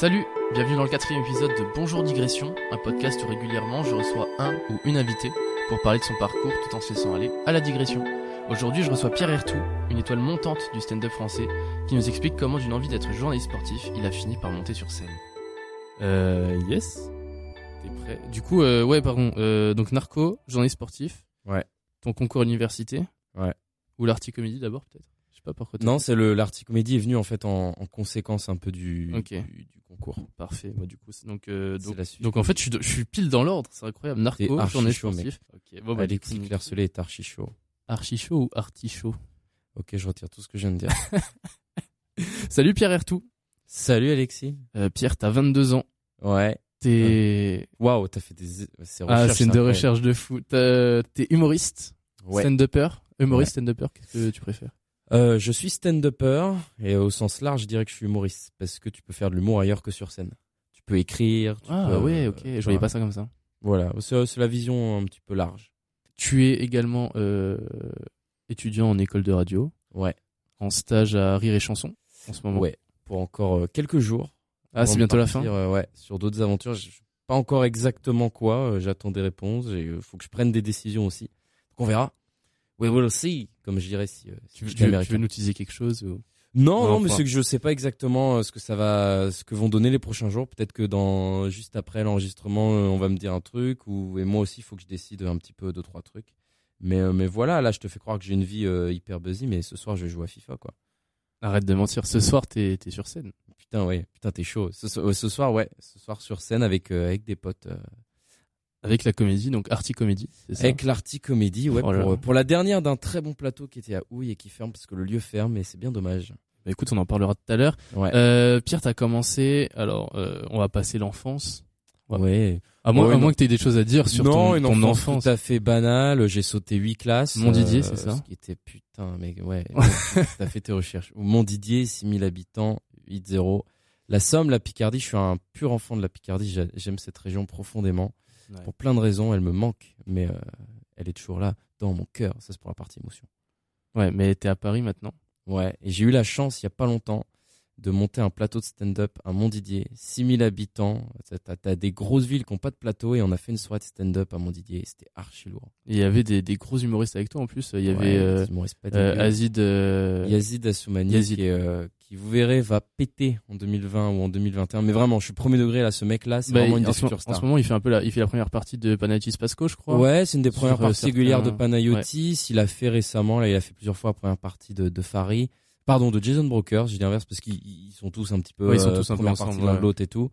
Salut, bienvenue dans le quatrième épisode de Bonjour Digression, un podcast où régulièrement je reçois un ou une invitée pour parler de son parcours tout en se laissant aller à la digression. Aujourd'hui, je reçois Pierre Ertou, une étoile montante du stand-up français, qui nous explique comment d'une envie d'être journaliste sportif, il a fini par monter sur scène. Euh, yes. T'es prêt? Du coup, euh, ouais, pardon. Euh, donc, narco, journaliste sportif. Ouais. Ton concours université. Ouais. Ou l'arty comédie d'abord, peut-être? Je sais pas pourquoi. Non, c'est le l'article comédie est venu en fait en, en conséquence un peu du, Ok. du, du concours. Parfait. Moi, du coup, c'est- donc, euh, donc, la suite. donc, en fait, je suis, de- je suis pile dans l'ordre. C'est incroyable. Narco, mec. sportif. Ok. Bon, bah, Alexis coup, Claircelet est archi chaud. Archi chaud ou artichaut Ok, je retire tout ce que je viens de dire. Salut Pierre Ertou. Salut Alexis. Euh, Pierre, t'as 22 ans. Ouais. T'es. Waouh, t'as fait des Ah, c'est une de recherche de fou. T'es humoriste, Ouais. stand-upper? Humoriste, stand-upper, qu'est-ce que tu préfères? Euh, je suis stand-upper et au sens large, je dirais que je suis humoriste parce que tu peux faire de l'humour ailleurs que sur scène. Tu peux écrire. Tu Ah peux, ouais, euh, ok. Je voyais pas ça comme ça. Voilà, c'est la vision un petit peu large. Tu es également euh, étudiant en école de radio, Ouais. en stage à Rire et Chanson en ce moment. Ouais. Pour encore euh, quelques jours. Ah, c'est bientôt la fin. euh, ouais, sur d'autres aventures. Je sais pas encore exactement quoi. euh, J'attends des réponses. Il faut que je prenne des décisions aussi. Donc on verra. We will see, comme je dirais si. euh, si Tu veux, tu veux- tu américain. veux nous teaser quelque chose ou... Non, Non, non, mais c'est que je sais pas exactement euh, ce que ça va, ce que vont donner les prochains jours. Peut-être que dans juste après l'enregistrement, euh, on va me dire un truc, ou et moi aussi, il faut que je décide un petit peu deux trois trucs. Mais mais voilà, là, je te fais croire que j'ai une vie euh, hyper busy, mais ce soir, je jouer à FIFA, quoi. Arrête de mentir. Ce soir, t'es es sur scène. Putain, ouais, putain, t'es chaud. Ce, soir, ouais, ce soir sur scène avec euh, avec des potes. euh, Avec la comédie, donc Arty Comédie, Avec l'Arty Comédie, ouais, Oh pour, la dernière d'un très bon plateau qui était à Houille et qui ferme parce que le lieu ferme et c'est bien dommage. Bah, écoute, on en parlera tout à l'heure. Ouais. Euh, Pierre, t'as commencé. Alors, euh, on va passer l'enfance. ouais. ouais. À moins, Ouais, à moins que t'aies des choses à dire sur non, ton, une ton enfance, tout à fait banale. J'ai sauté huit classes. Mon Didier, c'est ça Ce qui était putain, mais ouais. T'as fait tes recherches. Mon Didier, 6000 habitants, 8-0. La Somme, la Picardie, je suis un pur enfant de la Picardie. J'a- J'aime cette région profondément. Ouais. Pour plein de raisons, elle me manque, mais euh, elle est toujours là, dans mon cœur. Ça, c'est pour la partie émotion. Ouais, mais t'es à Paris maintenant? Ouais, et j'ai eu la chance il y a pas longtemps de monter un plateau de stand-up à Montdidier, 6000 habitants. T'as- t'as des grosses villes qui n'ont pas de plateau et on a fait une soirée de stand-up à Montdidier. C'était archi lourd. Il y avait des, des gros humoristes avec toi en plus. Il y avait euh, euh. Azid. euh, Yazid Assoumani Yazid. Qui, vous verrez, va péter en 2020 ou en 2021. Mais vraiment, je suis premier degré là, ce mec-là, c'est bah, vraiment une des en, ce, en moment, il fait un peu la, il fait la première partie de Panathis Pasco, je crois. Ouais, c'est une des premières parties certains- régulières de Panayotis. Il a fait récemment, là, il a fait plusieurs fois la première partie de, de Fari. Pardon, de Jason Brokers, je dis inverse parce qu'ils ils sont tous un petit peu Ouais, ils sont euh, tous un peu ensemble, l'un de ouais. l'autre et tout.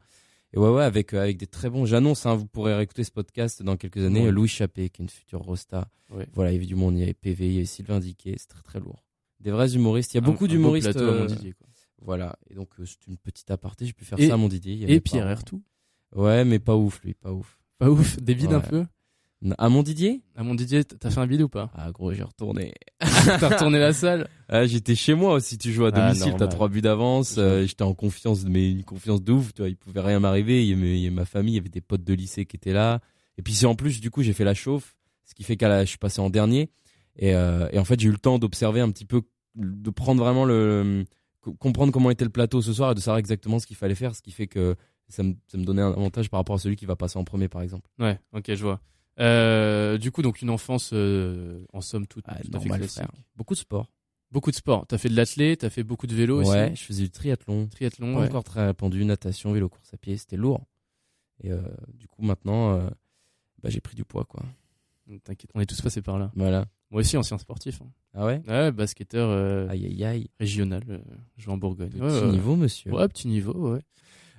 Et ouais, ouais, avec, euh, avec des très bons. J'annonce, hein, vous pourrez réécouter ce podcast dans quelques années. Ouais. euh, Louis Chappé, qui est une future rosta. Ouais. Voilà, il y avait du monde, il y avait PV, il y avait Sylvain Diquet, c'est très très lourd. Des vrais humoristes. Il y a Un- beaucoup d'humoristes. euh, voilà, et donc euh, c'est une petite aparté, j'ai pu faire Et- ça à mon Didier. il y avait Et Pierre Ertou. Ouais, mais pas ouf lui, pas ouf. Pas ouf. Des vides un Ouais. peu. À mon Didier À mon Didier, t'as fait un bide ou pas? Ah gros, j'ai retourné. T'as retourné la salle? Ah, j'étais chez moi aussi, tu joues à Ah, domicile, t'as trois buts d'avance, euh, j'étais en confiance, mais une confiance de ouf, tu vois, il pouvait rien m'arriver, il y avait- il y avait ma famille, il y avait des potes de lycée qui étaient là, et puis c'est en plus, du coup, j'ai fait la chauffe, ce qui fait que je suis passé en dernier, et, euh, et en fait, j'ai eu le temps d'observer un petit peu, de prendre vraiment le, co- comprendre comment était le plateau ce soir et de savoir exactement ce qu'il fallait faire, ce qui fait que ça me, ça me donnait un avantage par rapport à celui qui va passer en premier, par exemple. Ouais, ok, je vois. Euh, du coup, donc une enfance euh, en somme toute Ah, tout à fait normal, classique. frère. Beaucoup de sport. Beaucoup de sport. T'as fait de l'athlé, t'as fait beaucoup de vélo Ouais, aussi. je faisais du triathlon. Triathlon. Pas ouais. encore très répandu, natation, vélo, course à pied, c'était lourd. Et euh, du coup, maintenant, bah, j'ai pris du poids, quoi. T'inquiète, on est tous passés par là. Voilà. Moi aussi, ancien sportif. hein. Ah ouais? Ouais, basketteur Aïe, aïe, aïe. régional, je vais en Bourgogne. Petit Ouais, niveau, monsieur. Ouais, petit niveau,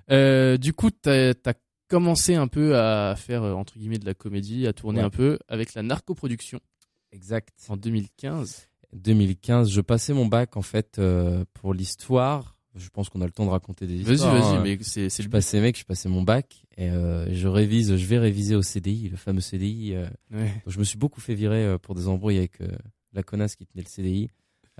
ouais. Du coup, t'as as commencé un peu à faire, euh, entre guillemets, de la comédie, à tourner Ouais. un peu avec la narcoproduction Exact. en 2015. 2015, je passais mon bac, en fait, euh, pour l'histoire. Je pense qu'on a le temps de raconter des Vas-y, histoires. vas-y, hein. mais c'est c'est Je passais, mec, je passais mon bac et euh, je révise, je vais réviser au CDI, le fameux CDI. euh, Ouais. Je me suis beaucoup fait virer pour des embrouilles avec la connasse qui tenait le CDI,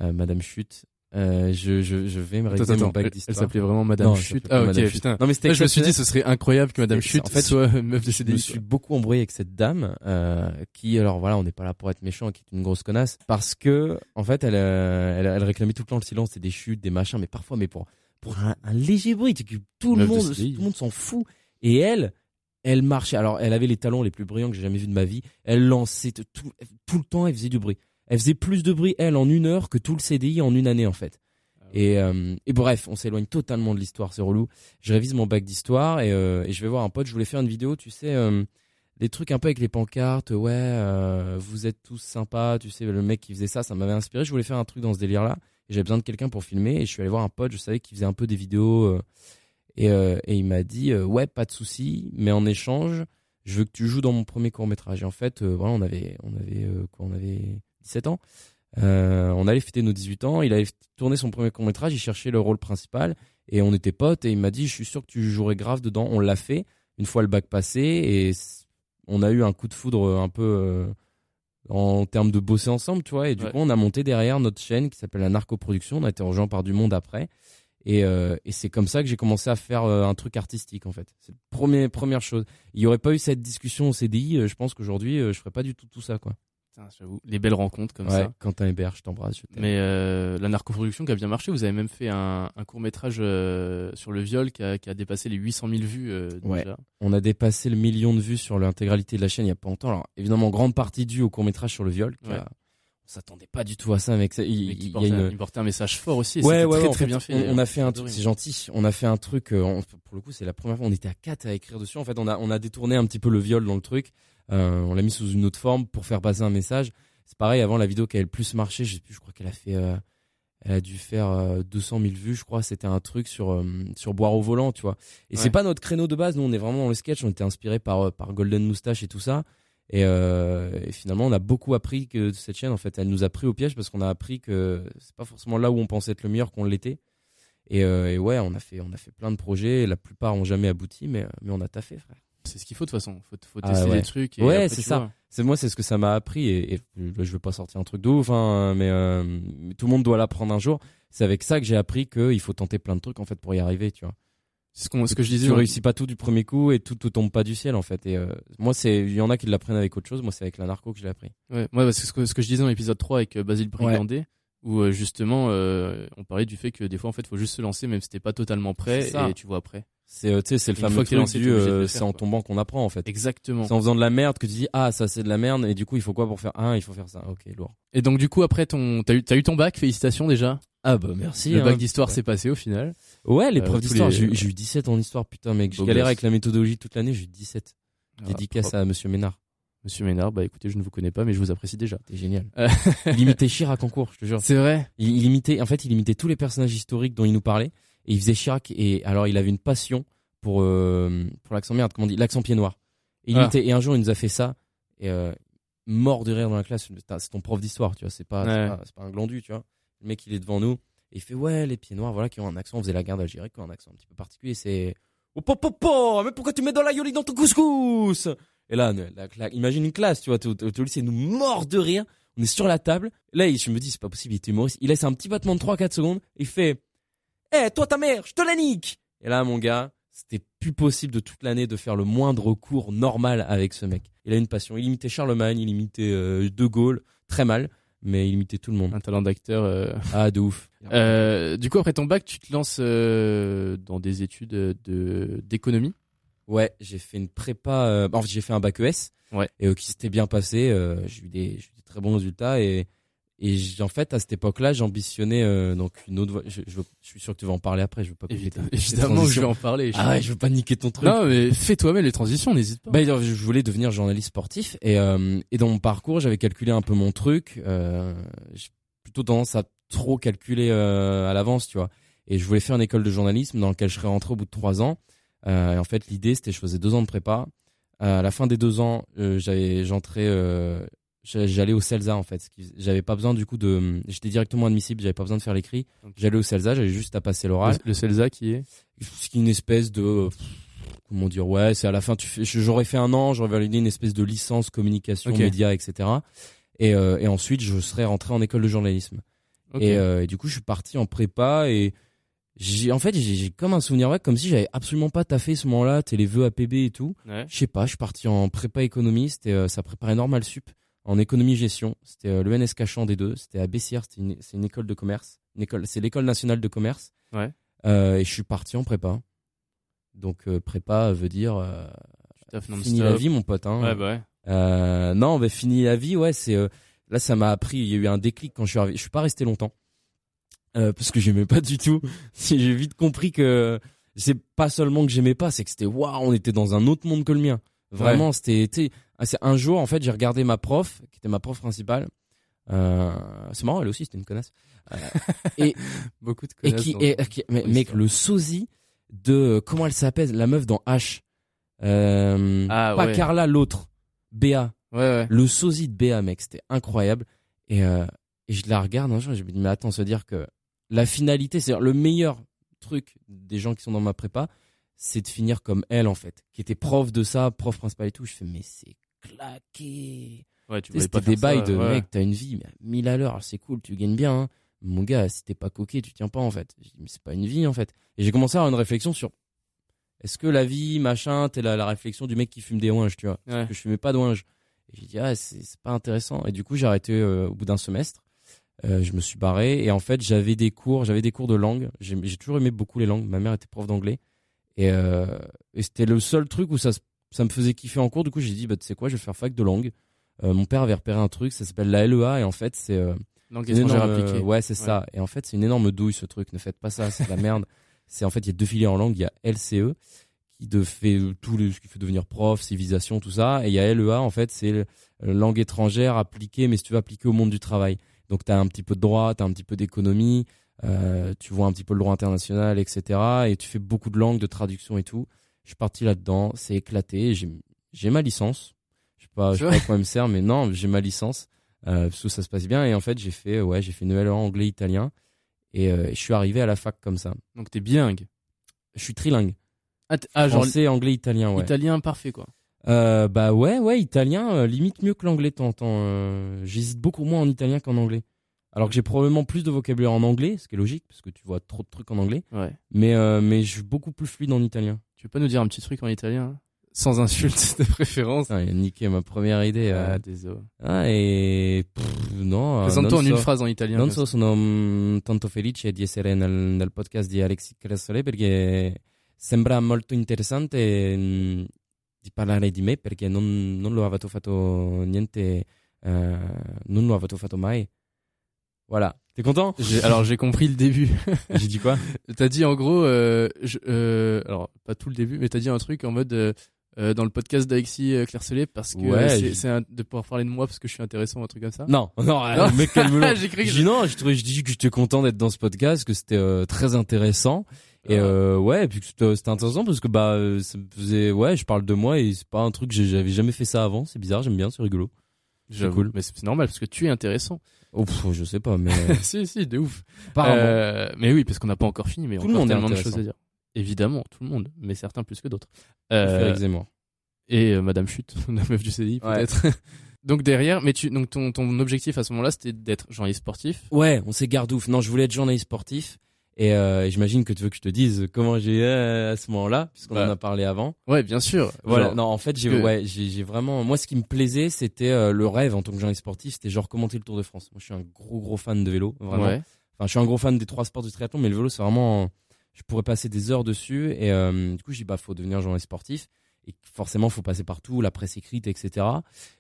Madame Chute. Euh, je, je, je vais me réviser mon bac elle, elle d'histoire. s'appelait vraiment Madame Non, Chute. Ah, ok, Madame Chute. putain. Non, mais c'était Là, je me suis dit, ce serait incroyable que Madame Chute en fait, soit meuf de Je CDI. me suis beaucoup embrouillé avec cette dame euh, qui, alors voilà, on n'est pas là pour être méchant, qui est une grosse connasse, parce que en fait, elle, euh, elle, elle réclamait tout le temps le silence, et des chutes, des machins, mais parfois, mais pour pour un, un léger bruit. Tout le monde, CDI. tout le monde s'en fout. Et elle, elle marchait. Alors, elle avait les talons les plus brillants que j'ai jamais vus de ma vie. Elle lançait tout, tout le temps. Elle faisait du bruit. Elle faisait plus de bruit elle en une heure que tout le CDI en une année en fait. Et, euh, et bref, on s'éloigne totalement de l'histoire, c'est relou. Je révise mon bac d'histoire et, euh, et je vais voir un pote. Je voulais faire une vidéo, tu sais, euh, des trucs un peu avec les pancartes. Ouais, euh, vous êtes tous sympas. Tu sais, le mec qui faisait ça, ça m'avait inspiré. Je voulais faire un truc dans ce délire-là. J'avais besoin de quelqu'un pour filmer. Et je suis allé voir un pote. Je savais qu'il faisait un peu des vidéos. et, et il m'a dit, ouais, pas de souci, mais en échange, je veux que tu joues dans mon premier court métrage. Et en fait, voilà, on avait, on avait quoi, on avait 17 ans. Euh, on allait fêter nos 18 ans. Il avait tourné son premier court métrage. Il cherchait le rôle principal et on était potes. Et il m'a dit, je suis sûr que tu jouerais grave dedans. On l'a fait une fois le bac passé et on a eu un coup de foudre un peu euh, en termes de bosser ensemble, tu vois. Et du Ouais. coup, on a monté derrière notre chaîne qui s'appelle la Narcoproduction. On a été rejoint par du monde après. Et, euh, et c'est comme ça que j'ai commencé à faire euh, un truc artistique en fait. C'est la première, première chose. Il n'y aurait pas eu cette discussion au CDI, euh, je pense qu'aujourd'hui euh, je ferais pas du tout tout ça quoi. Putain, j'avoue, les belles rencontres comme ouais, ça. Quentin Hébert, je t'embrasse. Mais euh, la narcoproduction qui a bien marché, vous avez même fait un, un court métrage sur le viol qui a, qui a dépassé les 800 000 vues euh, Ouais. déjà. On a dépassé le million de vues sur l'intégralité de la chaîne il y a pas longtemps. Alors évidemment grande partie due au court métrage sur le viol. qui a- Ouais. On s'attendait pas du tout à ça mec. Il, il portait, une- il portait un message fort aussi. et Ouais, ouais, très très fait, bien fait. On, a fait un truc, c'est gentil. On a fait un truc. euh, on- pour le coup, c'est la première fois. On était à quatre à écrire dessus. En fait, on a on a détourné un petit peu le viol dans le truc. Euh, on l'a mis sous une autre forme pour faire passer un message. C'est pareil. Avant la vidéo qui avait le plus marché, je sais plus. Je crois qu'elle a fait. euh, elle a dû faire euh, 200 000 vues, je crois. C'était un truc sur euh, sur boire au volant, tu vois. Et Ouais. c'est pas notre créneau de base. Nous, on est vraiment dans le sketch. On était inspiré par euh, par Golden Moustache et tout ça. Et, euh, et finalement, on a beaucoup appris que cette chaîne. En fait, elle nous a pris au piège parce qu'on a appris que c'est pas forcément là où on pensait être le meilleur qu'on l'était. Et, euh, et ouais, on a fait, on a fait plein de projets. La plupart ont jamais abouti, mais, mais on a taffé, frère. C'est ce qu'il faut de toute façon. Faut, faut Ah, tester ouais. des trucs. Et Ouais, c'est ça. C'est moi, c'est ce que ça m'a appris. Et, et je veux pas sortir un truc de ouf, hein, mais, euh, mais tout le monde doit l'apprendre un jour. C'est avec ça que j'ai appris qu'il faut tenter plein de trucs en fait pour y arriver, tu vois. C'est ce, que je disais. tu dans- réussis pas tout du premier coup et tout te tombe pas du ciel en fait. Et euh, moi, c'est, il y en a qui l'apprennent avec autre chose. Moi, c'est avec la narco que je l'ai appris. Ouais, moi, bah, c'est ce que, ce que je disais dans l'épisode 3 avec euh, Basile Brigandet, où euh, justement, euh, on parlait du fait que des fois, en fait, faut juste se lancer, même si t'es pas totalement prêt, et tu vois après. C'est, euh, tu sais, c'est le fameux truc du, euh, c'est en tombant qu'on apprend en fait. Exactement. C'est en faisant de la merde que tu dis ah ça c'est de la merde et du coup il faut quoi pour faire ah il faut faire ça ok lourd Et donc, du coup, après, ton, t'as eu, t'as eu ton bac, félicitations déjà. ah bah merci le hein. bac d'histoire Ouais. s'est passé au final. ouais l'épreuve Euh, d'histoire les- j'ai eu- j'ai eu 17 en histoire putain mec j'ai galéré avec la méthodologie toute l'année j'ai eu 17 Ah, dédicace propre. à monsieur Ménard Monsieur Ménard, bah écoutez, je ne vous connais pas, mais je vous apprécie déjà. c'était génial Euh. il imitait Chirac en cours je te jure C'est vrai. il, il imitait en fait il imitait tous les personnages historiques dont il nous parlait et il faisait Chirac et alors il avait une passion pour euh, pour l'accent merde comment on dit l'accent pied noir. Et, il Ah. imitait- et un jour il nous a fait ça et euh, mort de rire dans la classe. C'est ton prof d'histoire tu vois c'est pas, Ouais. pas pas un glandu tu vois. Le mec il est devant nous et il fait ouais les pieds noirs voilà qui ont un accent. On faisait la guerre d'Algérie qui ont un accent un petit peu particulier c'est oh po, po, mais pourquoi tu mets dans la yoli dans ton couscous? Et là la- la- imagine une classe tu vois tout le lycée nous mort de rire on est sur la table. Là il- je me dis c'est pas possible il est humoriste. Il laisse un petit battement de 3-4 secondes il fait eh toi ta mère je te la nique et là mon gars c'était plus possible de toute l'année de faire le moindre cours normal avec ce mec il a une passion il imitait Charlemagne il imitait euh, De Gaulle très mal mais il imitait tout le monde Un talent d'acteur. euh. ah de ouf Euh, du coup, après ton bac, tu te lances dans des études de d'économie? Ouais, j'ai fait une prépa. en fait, j'ai fait un bac ES. Ouais. Et qui s'était bien passé. j'ai eu eu des très bons résultats et et en fait à cette époque-là, j'ambitionnais euh, donc une autre voie. Je, je, je suis sûr que tu vas en parler après. Je veux pas Évidemment, évidemment que je vais en parler. Ah ouais, je veux pas niquer ton truc. Non, mais fais toi-même les transitions, n'hésite pas. Bah, je voulais devenir journaliste sportif et, euh, et dans mon parcours, j'avais calculé un peu mon truc. Euh, j'ai plutôt tendance à trop calculer euh, à l'avance, tu vois. Et je voulais faire une école de journalisme dans laquelle je serais rentré au bout de trois ans. Euh, et en fait, l'idée, c'était je faisais deux ans de prépa. Euh, à la fin des deux ans, euh, j'avais, j'entrais, euh, j'allais au CELSA en fait. J'avais pas besoin du coup de, j'étais directement admissible. J'avais pas besoin de faire l'écrit. J'allais au CELSA, j'avais juste à passer l'oral le, le CELSA qui est? ce qui est une espèce de comment dire ouais c'est à la fin tu fais j'aurais fait un an j'aurais validé une espèce de licence communication Ok. médias etc et, euh, et ensuite je serais rentré en école de journalisme et, euh, et du coup je suis parti en prépa et j'ai en fait j'ai comme un souvenir comme si j'avais absolument pas taffé ce moment-là t'es les vœux APB et tout Ouais. je sais pas je suis parti en prépa économie c'était euh, ça préparait normal sup en économie gestion c'était euh, l'ENS Cachan des deux c'était à Bessières une, c'est une école de commerce c'est l'école nationale de commerce Ouais. et je suis parti en prépa. Donc prépa veut dire fini la vie, mon pote. Hein. Ouais, bah ouais. non, mais fini la vie, ouais, c'est là ça m'a appris. Il y a eu un déclic quand je suis arrivé. Je suis pas resté longtemps parce que j'aimais pas du tout. J'ai vite compris que c'est pas seulement que j'aimais pas, c'est que c'était waouh, on était dans un autre monde que le mien. Vraiment, c'était c'est un jour en fait, j'ai regardé ma prof, qui était ma prof principale. Euh, c'est marrant, elle aussi, c'était une connasse. Euh, et beaucoup de connasses. Et qui, mais, mec, le sosie de comment elle s'appelle, la meuf dans H. Euh, ah, pas Carla, l'autre, Béa. Ouais, ouais. Le sosie de Béa, mec, c'était incroyable. Et, euh, et je la regarde un jour, je me dis mais attends, se dire que la finalité, c'est le meilleur truc des gens qui sont dans ma prépa, c'est de finir comme elle en fait, qui était prof de ça, prof principal et tout. Je fais mais c'est claqué. Ouais, tu C'était des bails de mec, t'as une vie mais à 1000 à l'heure, c'est cool, tu gagnes bien. Hein. Mon gars, si t'es pas coquet, tu tiens pas en fait. Je dis, mais c'est pas une vie en fait. Et j'ai commencé à avoir une réflexion sur est-ce que la vie, machin, t'es la, la réflexion du mec qui fume des ouinges, tu vois. Parce que je fumais pas de ouinges. Et j'ai dit, ah, c'est pas intéressant. Et du coup, j'ai arrêté euh, au bout d'un semestre. Euh, je me suis barré et en fait j'avais des cours, j'avais des cours de langue. J'ai toujours aimé beaucoup les langues. Ma mère était prof d'anglais et, euh, et c'était le seul truc où ça, ça me faisait kiffer en cours. Du coup j'ai dit bah tu sais quoi, je vais faire fac de langue. Euh, mon père avait repéré un truc, ça s'appelle la LEA et en fait c'est euh, langue étrangère appliquée. ouais c'est ça. Et en fait c'est une énorme douille ce truc. Ne faites pas ça, c'est de la merde. c'est en fait il y a deux filières en langue. Il y a LCE qui de fait tout le, ce qui fait devenir prof, civilisation, tout ça. Et il y a LEA en fait c'est langue étrangère appliquée, mais si tu veux appliquer au monde du travail. Donc tu as un petit peu de droit, tu as un petit peu d'économie, euh, tu vois un petit peu le droit international, etc. Et tu fais beaucoup de langues, de traduction et tout. Je suis parti là-dedans, c'est éclaté. J'ai ma licence. Je sais pas, je sais pas à quoi elle me sert, mais non, j'ai ma licence. Euh, parce que ça se passe bien. Et en fait, j'ai fait, ouais, j'ai fait une nouvelle anglais-italien. Et euh, je suis arrivé à la fac comme ça. Donc t'es bilingue Je suis trilingue. Ah, ah Français, anglais, italien, ouais. Italien parfait, quoi. Euh, bah ouais, ouais, italien, limite mieux que l'anglais, t'entends. J'hésite beaucoup moins en italien qu'en anglais. Alors que j'ai probablement plus de vocabulaire en anglais, ce qui est logique, parce que tu vois trop de trucs en anglais. Ouais. Mais, euh, mais je suis beaucoup plus fluide en italien. Tu veux pas nous dire un petit truc en italien hein? Sans insulte de préférence. Ah, il a niqué ma première idée. Ah, désolé. Ah, et... Pff, non. Présente-toi en une phrase en italien. Non so sono mm, tanto felice di essere nel, nel podcast di Alexis Cressole perché sembra molto interessante mm, di parlare di me perché non, non lo avete fatto niente, euh, non lo avete fatto mai. Voilà. T'es content? Alors j'ai compris le début. j'ai dit quoi? T'as dit en gros, euh, je, euh, alors pas tout le début, mais t'as dit un truc en mode euh, euh dans le podcast d'Alexis euh, Claircelet parce que ouais, c'est de pouvoir parler de moi parce que je suis intéressant ou un truc comme ça? Non, non, non. mec calme-le. j'ai cru que je dis non, je, je dis que j'étais content d'être dans ce podcast, que c'était très intéressant et euh, ouais, et puis c'était intéressant parce que bah ça me faisait ouais, je parle de moi et c'est pas un truc j'avais jamais fait ça avant, c'est bizarre, j'aime bien, c'est rigolo. C'est cool. Mais c'est normal parce que tu es intéressant. Oh, je sais pas, mais si si, de ouf. Euh, mais oui, parce qu'on n'a pas encore fini, mais tout on le monde a tellement de choses à dire. Évidemment, tout le monde, mais certains plus que d'autres. Euh, et Et euh, Madame Chute, la meuf du CDI peut-être. donc derrière, mais tu, donc ton, ton objectif à ce moment-là, c'était d'être journaliste sportif. Ouais, on s'est gardouf. Non, je voulais être journaliste sportif. Et euh, j'imagine que tu veux que je te dise comment j'ai à ce moment-là, puisqu'on en bah. a parlé avant. Ouais, bien sûr. Voilà. non, en fait, j'ai ouais, j'ai vraiment. Moi, ce qui me plaisait, c'était euh, le rêve en tant que journaliste sportif, c'était genre commenter le Tour de France. Moi, je suis un gros gros fan de vélo, vraiment. Ouais. Enfin, je suis un gros fan des trois sports du triathlon, mais le vélo, c'est vraiment. Je pourrais passer des heures dessus. Et euh, du coup, je dis bah, faut devenir journaliste sportif et forcément faut passer partout, la presse écrite, etc.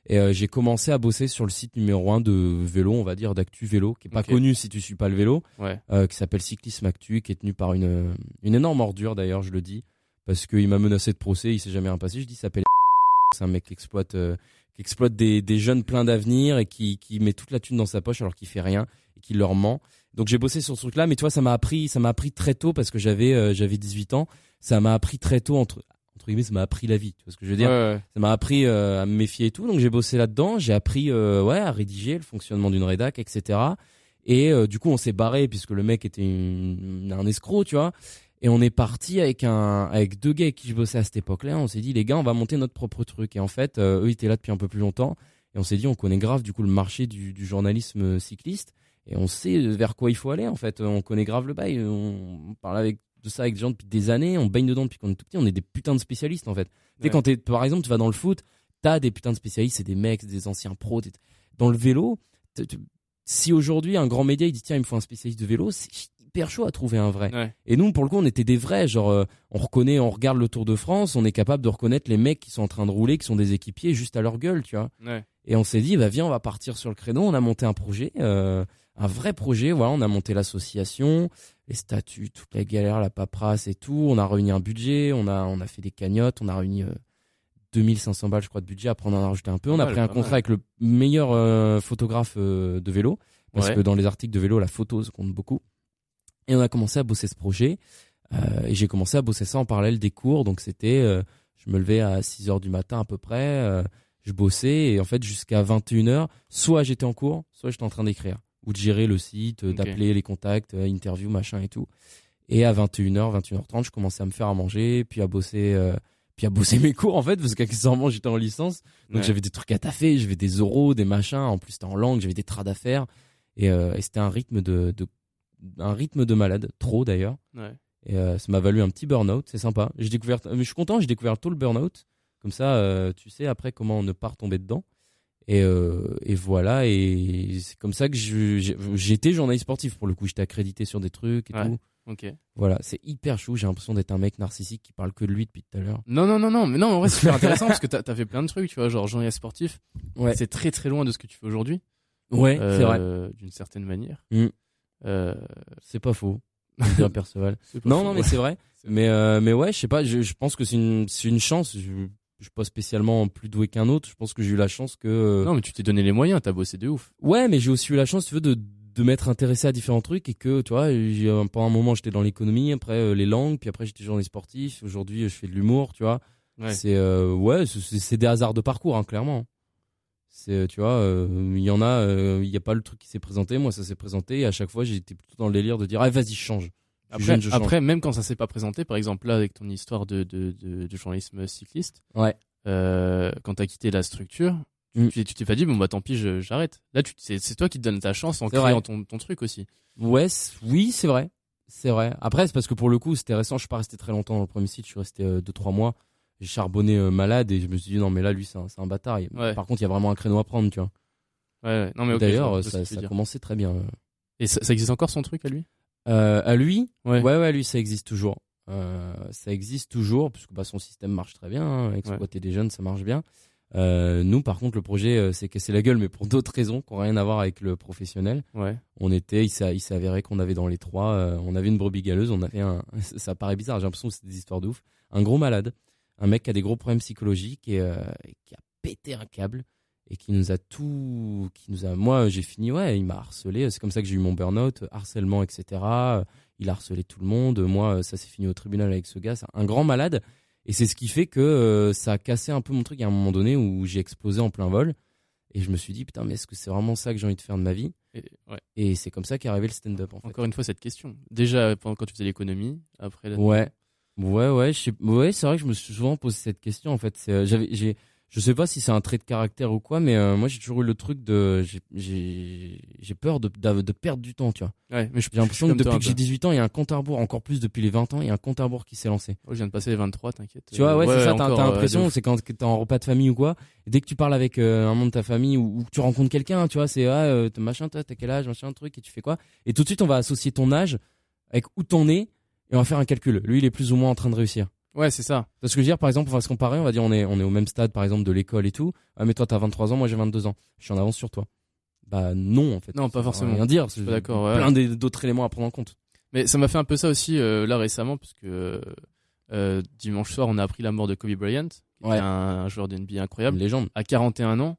Et euh, j'ai commencé à bosser sur le site numéro 1 de vélo, on va dire d'actu vélo, qui est pas connu si tu suis pas le vélo, euh, qui s'appelle Cyclisme Actu, qui est tenu par une une énorme ordure d'ailleurs, je le dis, parce qu'il m'a menacé de procès, il s'est jamais rien passé. Je dis, s'appelle c'est un mec qui exploite euh, qui exploite des, des jeunes pleins d'avenir et qui qui met toute la thune dans sa poche alors qu'il fait rien et qui leur ment. Donc j'ai bossé sur ce truc-là, mais toi ça m'a appris ça m'a appris très tôt parce que j'avais j'avais 18 ans, ça m'a appris très tôt entre ça m'a appris la vie. Tu vois ce que je veux dire? Ça m'a appris euh, à me méfier et tout. Donc j'ai bossé là-dedans. J'ai appris euh, ouais à rédiger le fonctionnement d'une rédac, etc. Et euh, du coup, on s'est barré puisque le mec était un escroc, tu vois. Et on est parti avec un avec deux gars avec qui je bossais à cette époque-là. On s'est dit les gars, on va monter notre propre truc. Et en fait, eux ils étaient là depuis un peu plus longtemps. Et on s'est dit on connaît grave du coup le marché du, du journalisme cycliste et on sait vers quoi il faut aller en fait. On connaît grave le bail. On parle avec de ça avec des gens depuis des années, on baigne dedans depuis qu'on est tout petit, on est des putains de spécialistes en fait. Tu sais, quand t'es, par exemple, tu vas dans le foot, t'as des putains de spécialistes, c'est des mecs, des anciens pros. Dans le vélo, si aujourd'hui un grand média il dit tiens, il me faut un spécialiste de vélo, c'est hyper chaud à trouver un vrai. Et nous, pour le coup, on était des vrais. Genre, euh, on reconnaît, on regarde le Tour de France, on est capable de reconnaître les mecs qui sont en train de rouler, qui sont des équipiers juste à leur gueule, tu vois. Et on s'est dit, bah viens, on va partir sur le créneau. On a monté un projet, euh, un vrai projet. Voilà, on a monté l'association, les statuts, toute la galère, la paperasse et tout. On a réuni un budget, on a, on a fait des cagnottes, on a réuni 2500 balles, je crois, de budget. Après, on en a rajouté un peu. On a pris un contrat avec le meilleur euh, photographe euh, de vélo. Parce que dans les articles de vélo, la photo se compte beaucoup. Et on a commencé à bosser ce projet. Euh, et j'ai commencé à bosser ça en parallèle des cours. Donc, c'était, je me levais à 6 heures du matin à peu près. je bossais. Et en fait, jusqu'à 21 heures, soit j'étais en cours, soit j'étais en train d'écrire. Ou de gérer le site, d'appeler les contacts, interview, machin et tout. Et à 21h, 21h30, je commençais à me faire à manger, puis à bosser puis à bosser mes cours en fait parce qu'accessoirement j'étais en licence. Donc j'avais des trucs à taffer j'avais des euros des machins. En plus c'était en langue j'avais des trades à faire et, euh, et c'était un rythme de, de, un rythme de malade trop d'ailleurs. Ouais. et euh, ça m'a valu un petit burn-out c'est sympa. J'ai découvert mais je suis content j'ai découvert tout le burn-out. Comme ça euh, tu sais après comment on ne pas tomber dedans et, et voilà et c'est comme ça que j'étais journaliste sportif pour le coup j'étais accrédité sur des trucs et tout Ok. Voilà, c'est hyper chou. J'ai l'impression d'être un mec narcissique qui parle que de lui depuis tout à l'heure. Non, non, non, non, mais non, en vrai, c'est super intéressant parce que t'as as fait plein de trucs, tu vois, genre jean sportif. Ouais. C'est très très loin de ce que tu fais aujourd'hui. Ouais, c'est vrai. Euh, d'une certaine manière. Mm. Euh... C'est pas faux. Perceval. non, non, mais c'est vrai. Mais euh, mais ouais, je sais pas. Je, je pense que c'est une une chance. Je, je suis pas spécialement plus doué qu'un autre. Je pense que j'ai eu la chance que. Euh, non, mais tu t'es donné les moyens. T'as bossé de ouf. Ouais, mais j'ai aussi eu la chance, tu veux, de de m'être intéressé à différents trucs et que tu vois pendant un moment j'étais dans l'économie après euh, les langues puis après j'étais journaliste sportif aujourd'hui je fais de l'humour tu vois c'est euh, ouais c'est des hasards de parcours hein, clairement c'est tu vois euh, il y en a il n'y a pas le truc qui s'est présenté moi ça s'est présenté et à chaque fois j'étais plutôt dans le délire de dire ah vas-y change après, après même quand ça s'est pas présenté par exemple là avec ton histoire de de, de, journalisme cycliste ouais quand t'as quitté la structure Mm. Tu t'es pas dit, bon, bah tant pis, j'arrête. Là, c'est toi qui te donnes ta chance en créant ton, ton, truc aussi. Ouais, oui, c'est vrai. C'est vrai. Après, c'est parce que pour le coup, c'était récent. Je suis pas resté très longtemps dans le premier site. Je suis resté 2-3 euh, mois. J'ai charbonné euh, malade et je me suis dit, non, mais là, lui, c'est un, un, bâtard. Par contre, il y a vraiment un créneau à prendre, tu vois. Ouais, Non, mais D'ailleurs, ça, ça a commencé très bien. Et ça, ça, existe encore son truc à lui? Euh, À lui? Ouais. ouais, ouais, lui, ça existe toujours. Euh, ça existe toujours, puisque bah, son système marche très bien. Hein. Exploiter des jeunes, ça marche bien. Euh, nous, par contre, le projet euh, s'est cassé la gueule, mais pour d'autres raisons qui n'ont rien à voir avec le professionnel. Ouais. On était, il s'est avéré qu'on avait dans les trois, on avait une brebis galeuse, on avait un, ça paraît bizarre, j'ai l'impression que c'est des histoires de ouf, un gros malade, un mec qui a des gros problèmes psychologiques et, qui a pété un câble et qui nous a tout, qui nous a, moi, j'ai fini, ouais, il m'a harcelé, c'est comme ça que j'ai eu mon burn-out, harcèlement, etc. Il a harcelé tout le monde, moi, ça s'est fini au tribunal avec ce gars, c'est un grand malade et c'est ce qui fait que euh, ça a cassé un peu mon truc à un moment donné où j'ai explosé en plein vol. Et je me suis dit, putain, mais est-ce que c'est vraiment ça que j'ai envie de faire de ma vie? Et, ouais. et c'est comme ça qu'est arrivé le stand-up. En Encore une fois, cette question. Déjà, quand tu faisais l'économie, après la... Ouais. Ouais, ouais, ouais c'est vrai que je me suis souvent posé cette question, en fait. Euh, j'avais, j'ai, je sais pas si c'est un trait de caractère ou quoi, mais euh, moi j'ai toujours eu le truc de j'ai peur de, de, perdre du temps, tu vois. Ouais, mais j'ai l'impression que depuis que j'ai 18 ans, il y a un compte à rebours, encore plus depuis les 20 ans, il y a un compte à rebours qui s'est lancé. Oh, je viens de passer les 23, t'inquiète. Tu vois, ouais, c'est ça, t'as l'impression, c'est quand t'es en repas de famille ou quoi, dès que tu parles avec euh, un membre de ta famille ou, que tu rencontres quelqu'un, tu vois, c'est ah, euh, machin, t'as quel âge, machin, truc, et tu fais quoi? Et tout de suite, on va associer ton âge avec où t'en es et on va faire un calcul. Lui, il est plus ou moins en train de réussir. Ouais, c'est ça. Parce que je veux dire, par exemple, on va se comparer, on va dire, on est, on est au même stade, par exemple, de l'école et tout. Ah, mais toi, t'as 23 ans, moi, j'ai 22 ans. Je suis en avance sur toi. Bah, non, en fait. Non, pas forcément. Rien dire. D'accord. Plein d'autres éléments à prendre en compte. Mais ça m'a fait un peu ça aussi, euh, là, récemment, parce que, euh, dimanche soir, on a appris la mort de Kobe Bryant. Ouais. un, joueur d'NBA incroyable. Une légende. À 41 ans.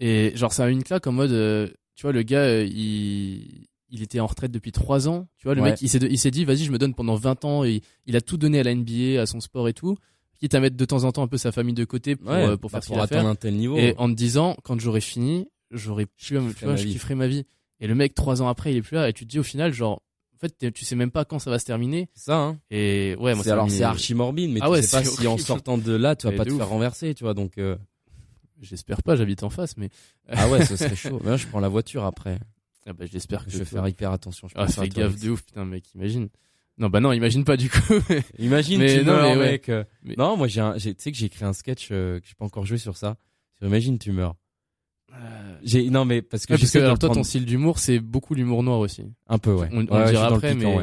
Et genre, ça a une claque en mode, euh, tu vois, le gars, il, il était en retraite depuis 3 ans. Tu vois, le mec, il s'est, il s'est dit, vas-y, je me donne pendant 20 ans. Et il a tout donné à la NBA, à son sport et tout. Quitte à mettre de temps en temps un peu sa famille de côté pour, euh, pour faire bah, pour atteindre un tel niveau. Et en te disant, quand j'aurai fini, j'aurai, tu vois, je kifferai ma vie. Et le mec, 3 ans après, il est plus là. Et tu te dis, au final, genre, en fait, tu sais même pas quand ça va se terminer. Ça, hein. Et ouais, moi, c'est alors, c'est archi morbide, mais ah tu sais pas si en sortant de là, tu vas pas te faire renverser, tu vois, donc, euh... J'espère pas, j'habite en face, mais. ah ouais, ce serait chaud. Mais je prends la voiture après. Ah bah, j'espère que je vais faire hyper attention. Je ah, fais gaffe de ouf, putain, mec, imagine. Non, bah non, imagine pas du coup. imagine, mais tu non, meurs, mec. Non, moi, j'ai, tu sais que j'ai écrit un sketch euh, que j'ai pas encore joué sur ça. Sur imagine, tu meurs. j'ai non mais parce que ouais, parce que alors toi ton style d'humour c'est beaucoup l'humour noir aussi. Un peu ouais. On, on ouais, dira après mais...